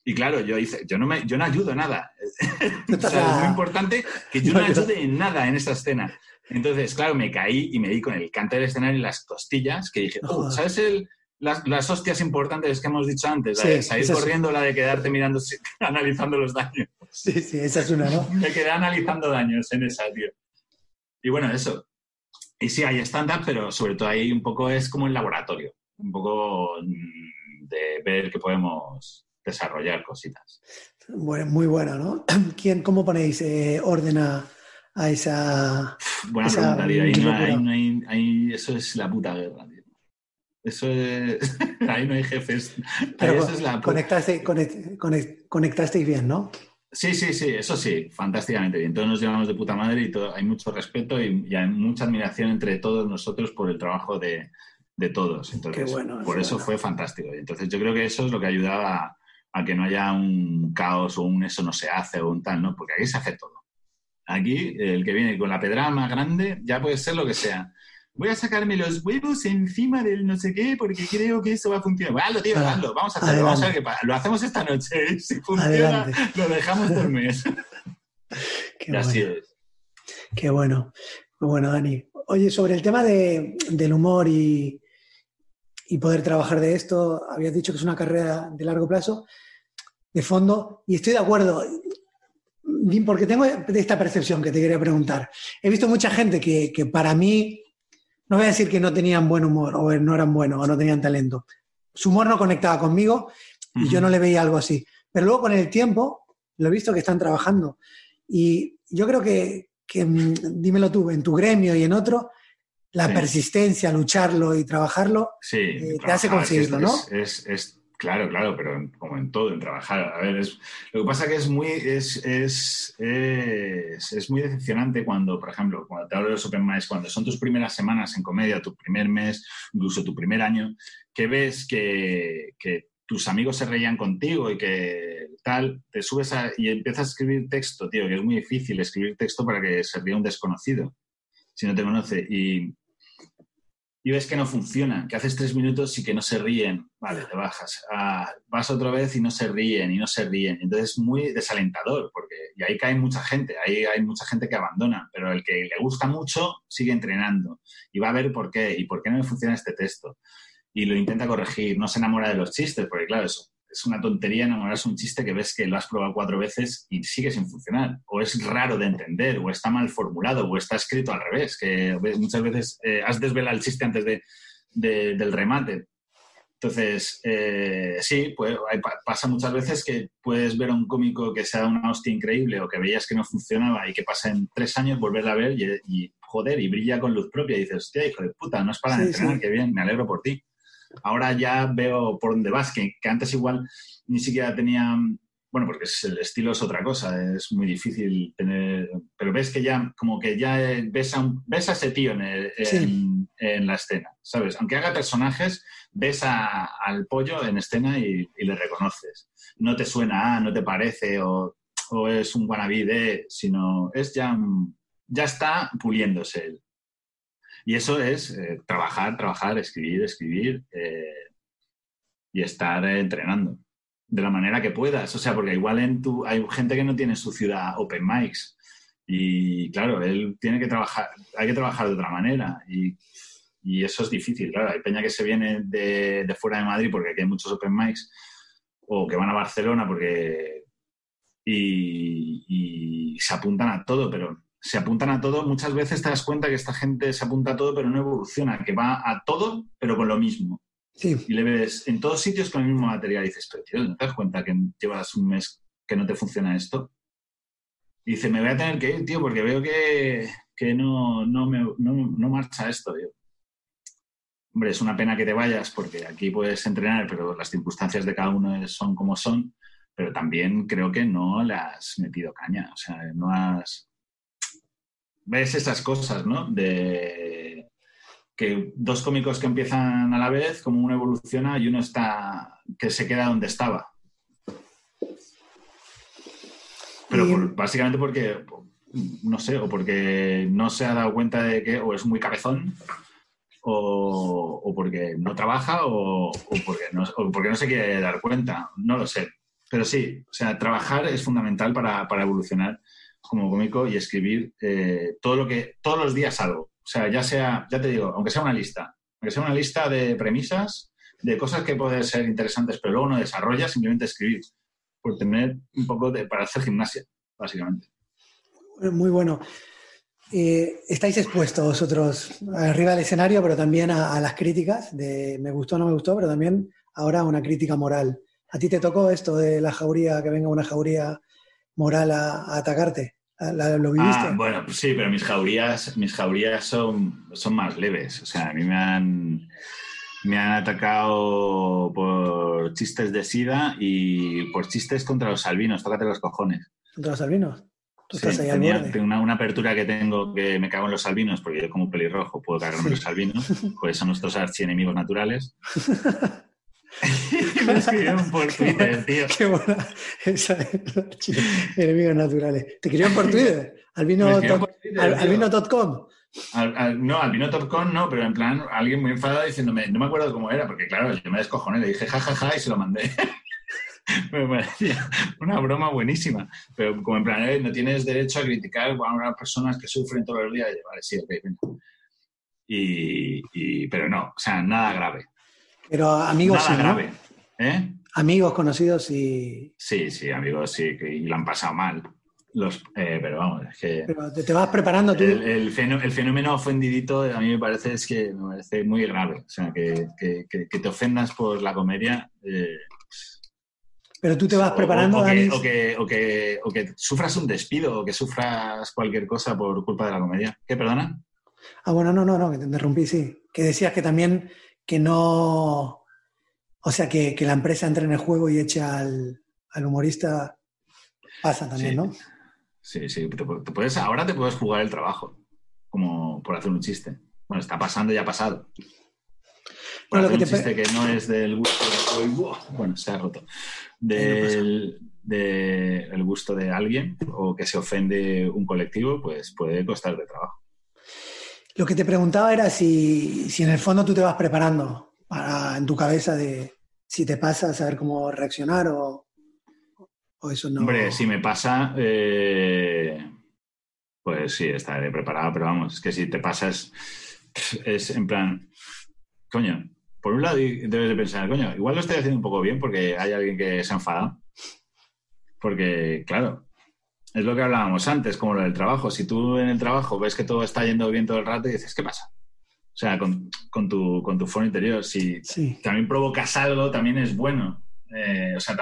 Y claro, yo hice, yo no, me, yo no ayudo nada. o sea, es muy importante que yo no ayude en nada en esta escena. Entonces, claro, me caí y me di con el canto del escenario en las costillas, que dije, "Oh, Joder. ¿sabes el, las, las hostias importantes que hemos dicho antes? La de Sí, salir esas- corriendo, la de quedarte mirando, analizando los daños. Sí, sí, esa es una, ¿no? Me quedé analizando daños en esa, tío. Y bueno, eso. Y sí, hay stand-up, pero sobre todo ahí un poco es como el laboratorio. Un poco mm, de ver que podemos desarrollar cositas. Bueno, muy bueno, ¿no? ¿Quién, ¿Cómo ponéis eh, orden a, a esa... Buena Esa pregunta, tío. Ahí no, ahí hay, ahí- eso es la puta guerra, tío. Eso es... ahí no hay jefes. Ahí Pero eso es la conectaste, conect- conect- conectasteis bien, ¿no? Sí, sí, sí, eso sí, fantásticamente bien. Todos nos llevamos de puta madre y todo, hay mucho respeto y, y hay mucha admiración entre todos nosotros por el trabajo de, de todos. Entonces, Qué bueno, por eso bueno. fue fantástico. Y entonces yo creo que eso es lo que ayudaba a, a que no haya un caos o un eso no se hace o un tal, ¿no? Porque aquí se hace todo. Aquí, el que viene con la pedrada más grande, ya puede ser lo que sea. Voy a sacarme los huevos encima del no sé qué porque creo que eso va a funcionar. Bueno, hazlo, tío, Ah, hazlo. Vamos a hacerlo. Vamos a ver adelante. qué pasa. Lo hacemos esta noche. ¿eh? Si funciona, Adelante. lo dejamos todo el mes. Qué y así bueno. es. Qué bueno. Muy bueno, Dani. Oye, sobre el tema de- del humor y, y poder trabajar de esto, habías dicho que es una carrera de largo plazo, de fondo, y estoy de acuerdo, porque tengo esta percepción que te quería preguntar. He visto mucha gente que, que para mí, no voy a decir que no tenían buen humor, o no eran buenos, o no tenían talento. Su humor no conectaba conmigo y yo no le veía algo así. Pero luego con el tiempo lo he visto que están trabajando. Y yo creo que, que, mm, dímelo tú, en tu gremio y en otro, la Sí. persistencia, lucharlo y trabajarlo, Sí, eh, te hace conseguirlo, es- ¿no? Es- es- claro, claro, pero como en todo, en trabajar. A ver, es, lo que pasa que es muy, es, es, es, es muy decepcionante cuando, por ejemplo, cuando te hablo de los open mics, cuando son tus primeras semanas en comedia, tu primer mes, incluso tu primer año, que ves que, que tus amigos se reían contigo y que tal, te subes a- y empiezas a escribir texto, tío, que es muy difícil escribir texto para que se ría un desconocido, si no te conoce. Y, y ves que no funciona, que haces tres minutos y que no se ríen. Vale, te bajas. Ah, vas otra vez y no se ríen y no se ríen. Entonces es muy desalentador, porque y ahí cae mucha gente, ahí hay mucha gente que abandona, pero el que le gusta mucho sigue entrenando y va a ver por qué y por qué no me funciona este texto. Y lo intenta corregir, no se enamora de los chistes, porque claro, eso es una tontería enamorarse un chiste que ves que lo has probado cuatro veces y sigue sin funcionar. O es raro de entender, o está mal formulado, o está escrito al revés, que muchas veces eh, has desvelado el chiste antes de, de- del remate. Entonces, eh, sí, pues pasa muchas veces que puedes ver a un cómico que sea una hostia increíble o que veías que no funcionaba y que pasen tres años volverla a ver y, y, joder, y brilla con luz propia y dices, hostia, hijo de puta, no es para Sí, entrenar, sí. qué bien, me alegro por ti. Ahora ya veo por dónde vas, que, que antes igual ni siquiera tenía, bueno, porque es- el estilo es otra cosa, es muy difícil tener, pero ves que ya, como que ya ves a, un- ves a ese tío en, el- en- Sí. en la escena, ¿sabes? Aunque haga personajes, ves a- al pollo en escena y, y le reconoces. No te suena, ah, no te parece, o, o es un wannabe de, sino es ya, ya está puliéndose él. Y eso es eh, trabajar, trabajar, escribir, escribir eh, y estar eh, entrenando de la manera que puedas. O sea, porque igual en tu, hay gente que no tiene en su ciudad open mics. Y claro, él tiene que trabajar, hay que trabajar de otra manera. Y, y eso es difícil, claro. Hay peña que se viene de, de fuera de Madrid porque aquí hay muchos open mics, o que van a Barcelona porque. Y, y se apuntan a todo, pero se apuntan a todo. Muchas veces te das cuenta que esta gente se apunta a todo, pero no evoluciona, que va a todo, pero con lo mismo Sí, y le ves en todos sitios con el mismo material y dices, pero tío, ¿no te das cuenta que llevas un mes que no te funciona esto? Y dice, me voy a tener que ir, tío, porque veo que, que no, no, me, no, no marcha esto, tío. Hombre, es una pena que te vayas porque aquí puedes entrenar, pero las circunstancias de cada uno son como son, pero también creo que no le has metido caña, o sea, no has... Ves esas cosas, ¿no? De que dos cómicos que empiezan a la vez, como uno evoluciona y uno está que se queda donde estaba. Pero Y- por- básicamente porque, no sé, o porque no se ha dado cuenta de que o es muy cabezón, o, o porque no trabaja, o, o porque no, o porque no se quiere dar cuenta. No lo sé. Pero sí, o sea, trabajar es fundamental para, para evolucionar como cómico y escribir eh, todo lo que, todos los días algo. O sea, ya sea, ya te digo, aunque sea una lista, aunque sea una lista de premisas, de cosas que pueden ser interesantes, pero luego no desarrollas, simplemente escribir, por tener un poco de, para hacer gimnasia, básicamente. muy bueno. Eh, estáis expuestos vosotros arriba del escenario, pero también a, las críticas de me gustó o no me gustó, pero también ahora una crítica moral. ¿A ti te tocó esto de la jauría, que venga una jauría moral a atacarte? ¿La- ¿Lo viviste? Ah, bueno, pues sí, pero mis jaurías, mis jaurías son, son más leves. O sea, a mí me han, me han atacado por chistes de sida y por chistes contra los albinos. Tócate los cojones. ¿Contra los albinos? Tú Sí, estás ahí al tenía- tengo una, una apertura que tengo que me cago en los albinos, porque yo como pelirrojo puedo cagarme en los albinos, pues son nuestros archienemigos naturales. me escribieron por Twitter, tío. Qué buena esa es, enemigos naturales. Te escribieron por Twitter, albino.com. Al- al- no, al vino Topcon no, pero en plan, alguien muy enfadado diciéndome, no me acuerdo cómo era, porque claro, yo me descojoné, le dije jajaja y se lo mandé. me parecía una broma buenísima, pero como en plan, eh, no tienes derecho a criticar a unas personas que sufren todos los días. Y yo, vale, sí, ok, venga. Y, y- pero no, o sea, nada grave. Pero amigos nada sí, ¿no? grave. ¿Eh? Amigos conocidos y... Sí, sí, amigos, sí, que y lo han pasado mal. Los, eh, pero vamos, es que... Pero te, te vas preparando tú. El, el fenó- el fenómeno ofendidito a mí me parece es que me parece muy grave. O sea, que, que- que- que te ofendas por la comedia. eh, Pero tú te vas O- preparando, o, que, Dani. o, que, o, que, o que sufras un despido o que sufras cualquier cosa por culpa de la comedia. ¿Qué, perdona? Ah, bueno, no, no, no, que te interrumpí, sí. Que decías que también que no. O sea, que, que la empresa entre en el juego y eche al, al humorista. Pasa también, Sí. ¿no? Sí, sí. Te, te puedes, ahora te puedes jugar el trabajo, como por hacer un chiste. Bueno, está pasando y ha pasado. Por No, lo que un te chiste que no es del gusto de... Bueno, se ha roto. Del, de- el gusto de alguien o que se ofende un colectivo, pues puede costar de trabajo. Lo que te preguntaba era si, si en el fondo tú te vas preparando para, en tu cabeza de si te pasa, saber cómo reaccionar o, o eso no. Hombre, si me pasa, eh, pues sí, estaré preparado, pero vamos, es que si te pasas, es en plan, coño, por un lado debes de pensar, coño, igual lo estoy haciendo un poco bien porque hay alguien que se ha enfadado. Porque, claro, es lo que hablábamos antes, como lo del trabajo. Si tú en el trabajo ves que todo está yendo bien todo el rato y dices, ¿qué pasa? O sea, con, con tu, con tu foro interior, si Sí, también provocas algo, también es bueno. Eh, o sea,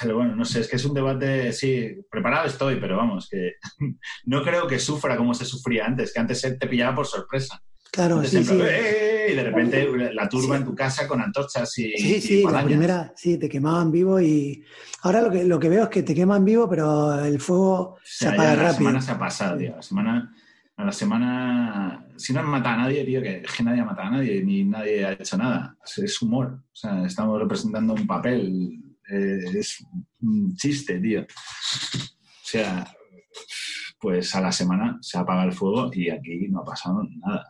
pero bueno, no sé, es que es un debate, sí, preparado estoy, pero vamos, que no creo que sufra como se sufría antes, que antes se te pillaba por sorpresa. Claro, sí, "Eh", y de repente la turba Sí. en tu casa con antorchas y, Sí, y sí, la primera, sí, te quemaban vivo y ahora lo que, lo que veo es que te queman vivo, pero el fuego se ya apaga la rápido. semana se ha pasado, tío. La semana, a la semana, si no han matado a nadie, tío, que, es que nadie ha matado a nadie, ni nadie ha hecho nada. Es, es humor. O sea, estamos representando un papel. eh, es un chiste, tío. O sea, pues a la semana se apaga el fuego y aquí no ha pasado nada.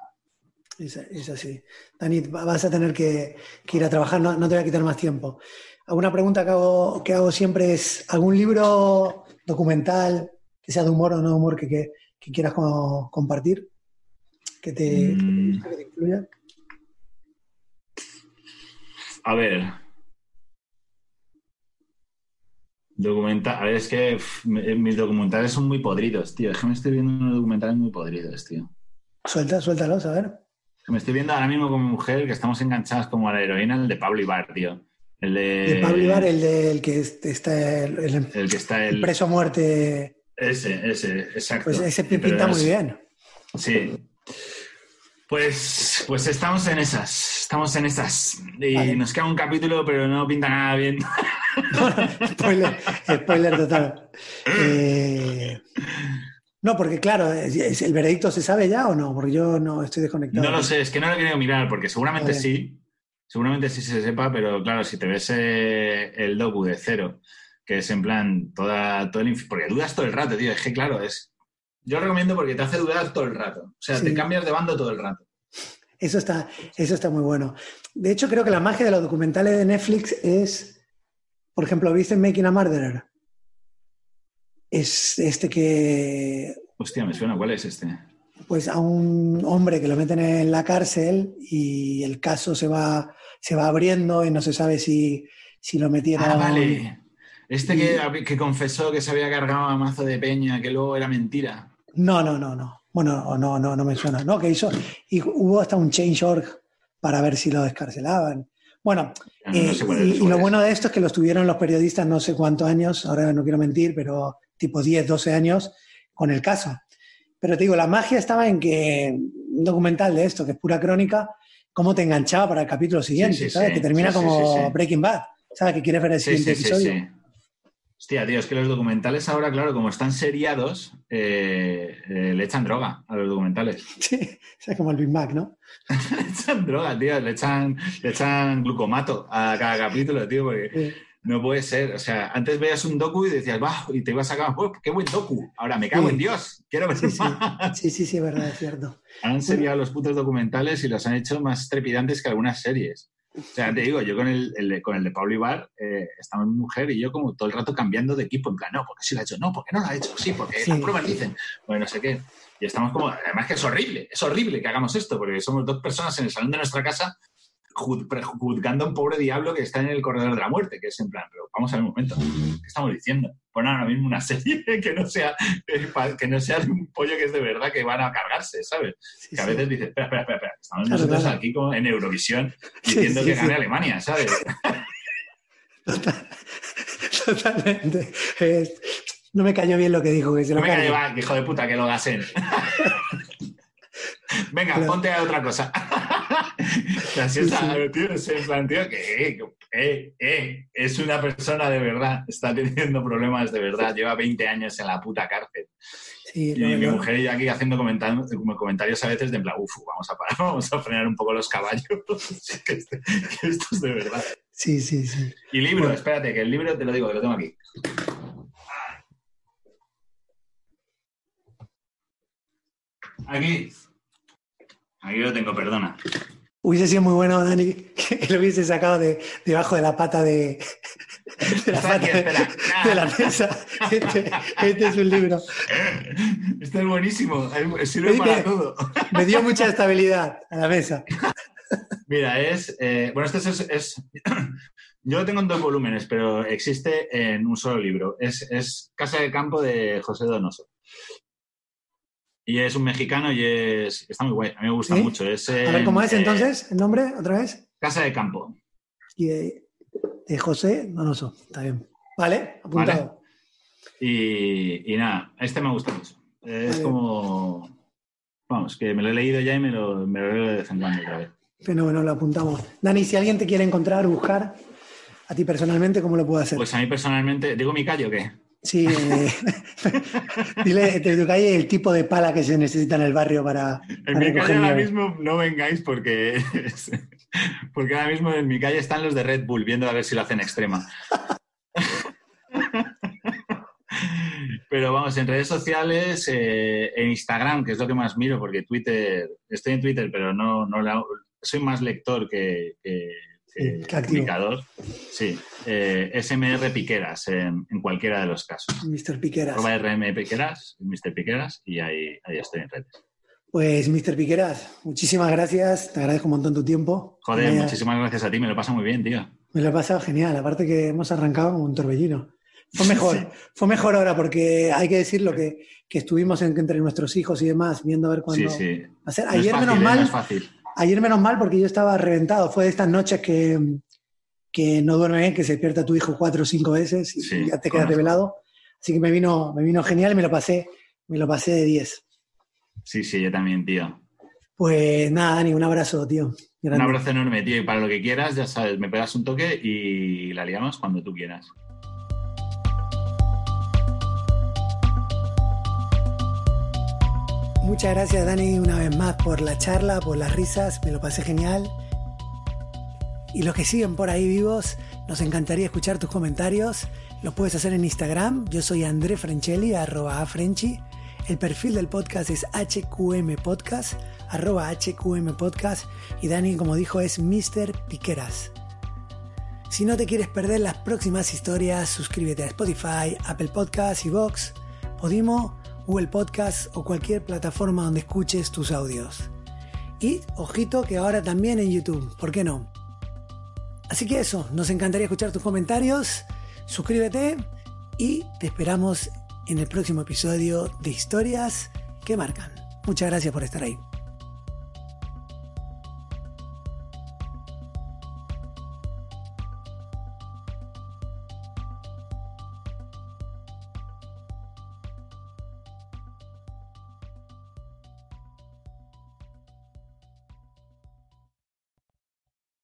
Es, es así. Dani, va- vas a tener que, que ir a trabajar, no, no te voy a quitar más tiempo. Alguna pregunta que hago, que hago siempre es, ¿algún libro documental, que sea de humor o no de humor, que, que- que quieras co- compartir? Que te, Mm. que te incluya. A ver. Documental. A ver, es que mis documentales son muy podridos, tío. Es que me estoy viendo unos documentales muy podridos, tío. Suelta, suéltalos, a ver. Me estoy viendo ahora mismo con mi mujer que estamos enganchadas como a la heroína, el de Pablo Ibar, tío. El de. De Pablo Ibar, el del que es- está el, el- el que está el preso a muerte, Ese, ese, exacto. pues ese pinta muy bien. Sí. Pues, pues estamos en esas. Estamos en esas. Y Vale. nos queda un capítulo, pero no pinta nada bien. spoiler, spoiler total. Eh, no, porque claro, ¿el veredicto se sabe ya o no? Porque yo no estoy desconectado. No lo sé, es que no lo he querido mirar, porque seguramente sí. Seguramente sí se sepa, pero claro, si te ves eh, el docu de cero, que es en plan toda, todo el inf- porque dudas todo el rato, tío. Es que claro, es. Yo lo recomiendo porque te hace dudar todo el rato. O sea, Sí. te cambias de bando todo el rato. Eso está, eso está muy bueno. De hecho, creo que la magia de los documentales de Netflix es, por ejemplo, ¿viste Making a Murderer? Es este que, Hostia, me suena, ¿cuál es este? pues, a un hombre que lo meten en la cárcel y el caso se va, se va abriendo y no se sabe si, si lo metieron. Ah, vale. Este Y- que, que confesó que se había cargado a mazo de peña, que luego era mentira. No, no, no, no. Bueno, no, no, no me suena. No, que hizo. Y hubo hasta un change.org para ver si lo descarcelaban. Bueno, No, no eh, y, no y cuál lo bueno de esto es que los tuvieron los periodistas no sé cuántos años, ahora no quiero mentir, pero tipo 10, 12 años con el caso. Pero te digo, la magia estaba en que un documental de esto, que es pura crónica, cómo te enganchaba para el capítulo siguiente, sí, ¿sabes? sí. Que termina como. Breaking Bad, ¿sabes? Que quieres ver el siguiente episodio. sí. Hostia, tío, es que los documentales ahora, claro, como están seriados, eh, eh, le echan droga a los documentales. Sí, o sea, como el Big Mac, ¿no? le echan droga, tío, le echan, le echan glucomato a cada capítulo, tío, porque. No puede ser. O sea, antes veías un docu y decías, va, y te ibas a acabar, qué buen docu. Ahora me cago Sí. en Dios, quiero ver Sí, sí. más. Sí, sí, sí, es verdad, es cierto. Han seriado los putos documentales y los han hecho más trepidantes que algunas series. O sea, te digo, yo con el, el con el de Pablo Ibar, eh, estaba mi mujer y yo como todo el rato cambiando de equipo, en plan, no, porque sí lo ha hecho, no, porque no lo ha hecho, sí, porque las pruebas dicen, bueno, no sé qué. Y estamos como, además que es horrible, es horrible que hagamos esto, porque somos dos personas en el salón de nuestra casa ju- prejuzgando a un pobre diablo que está en el corredor de la muerte, que es en plan, pero vamos a ver un momento, ¿qué estamos diciendo? Pon ahora mismo una serie que no sea, que no sea un pollo que es de verdad que van a cargarse, ¿sabes? Sí, que a sí. veces dices, espera, espera, espera, espera, estamos Claro, nosotros claro. aquí como en Eurovisión diciendo sí, que gane Alemania, ¿sabes? Totalmente. No me cayó bien lo que dijo, que se lo No me cargue. va, hijo de puta, que lo gasen. Venga, Claro. ponte a otra cosa. Es, Sí, sí. tío, que eh, eh, eh, es una persona de verdad, está teniendo problemas de verdad, lleva 20 años en la puta cárcel. Sí, Y mi mujer y yo aquí haciendo comentarios, comentarios a veces de en plan, uff, vamos a parar, vamos a frenar un poco los caballos, que, este- que esto es de verdad. sí, sí, sí. Y libro, Bueno. espérate, que el libro te lo digo, que lo tengo aquí. Aquí. Aquí lo tengo, perdona. Hubiese sido muy bueno, Dani, que lo hubiese sacado de, debajo de la pata de, de la pata de, la mesa. Este, este es un libro. Este es buenísimo, sirve Oye, para todo. Me dio mucha estabilidad a la mesa. Mira, es. eh, bueno, este es, es- Yo lo tengo en dos volúmenes, pero existe en un solo libro. Es, es Casa de Campo de José Donoso. Y es un mexicano y es. Está muy guay. A mí me gusta ¿Sí? mucho. Es, A ver, ¿cómo es eh, entonces el nombre otra vez? Casa de Campo. Y de, de José Donoso. Está bien. Vale, apuntado. Y, y nada, este me gusta mucho. Es Vale. como. Vamos, que me lo he leído ya y me lo, me lo leo de vez en cuando otra vez. Fenómeno, lo apuntamos. Dani, si alguien te quiere encontrar, buscar, a ti personalmente, ¿cómo lo puedo hacer? Pues a mí personalmente. ¿Digo mi callo o qué? Sí, eh, dile tu calle el tipo de pala que se necesita en el barrio para, En para mi calle ahora mismo no vengáis porque, porque ahora mismo en mi calle están los de Red Bull viendo a ver si lo hacen extrema. Pero vamos, en redes sociales, eh, en Instagram, que es lo que más miro, porque Twitter, estoy en Twitter, pero no, no la- soy más lector que, que- que Sí. Sí, eh, SMR Piqueras en, en cualquiera de los casos. Mr. Piqueras. Arroba RM Piqueras, Mr. Piqueras, y ahí, ahí estoy en redes. Pues, Mr. Piqueras, muchísimas gracias. Te agradezco un montón tu tiempo. Joder, muchísimas gracias a ti, me lo pasa muy bien, tío. Me lo he pasado genial. Aparte que hemos arrancado como un torbellino. Fue mejor, fue mejor ahora porque hay que decirlo que, que estuvimos en- entre nuestros hijos y demás viendo a ver Sí, cuándo sí. va a ser. No Ayer fácil, menos ¿eh? mal, No es fácil. Ayer menos mal porque yo estaba reventado. Fue de estas noches que, que no duerme bien, que se despierta tu hijo cuatro o cinco veces y Sí, ya te quedas revelado. Así que me vino, me vino genial y me lo pasé, me lo pasé de 10. Sí, sí, yo también, tío. Pues nada, Dani, un abrazo, tío. Un abrazo enorme, tío. Y para lo que quieras, ya sabes, me pegas un toque y la liamos cuando tú quieras. Muchas gracias, Dani, una vez más por la charla, por las risas, me lo pasé genial. Y los que siguen por ahí vivos, nos encantaría escuchar tus comentarios. Los puedes hacer en Instagram. Yo soy André Frenchelli, arroba afrenchi. El perfil del podcast es HQM Podcast, arroba HQM Podcast. Y Dani, como dijo, es Mr. Piqueras. Si no te quieres perder las próximas historias, suscríbete a Spotify, Apple Podcasts, Vox, Podimo, Google Podcasts o cualquier plataforma donde escuches tus audios. Y ojito que ahora también en YouTube, ¿por qué no? Así que eso, nos encantaría escuchar tus comentarios, suscríbete y te esperamos en el próximo episodio de Historias que Marcan. Muchas gracias por estar ahí.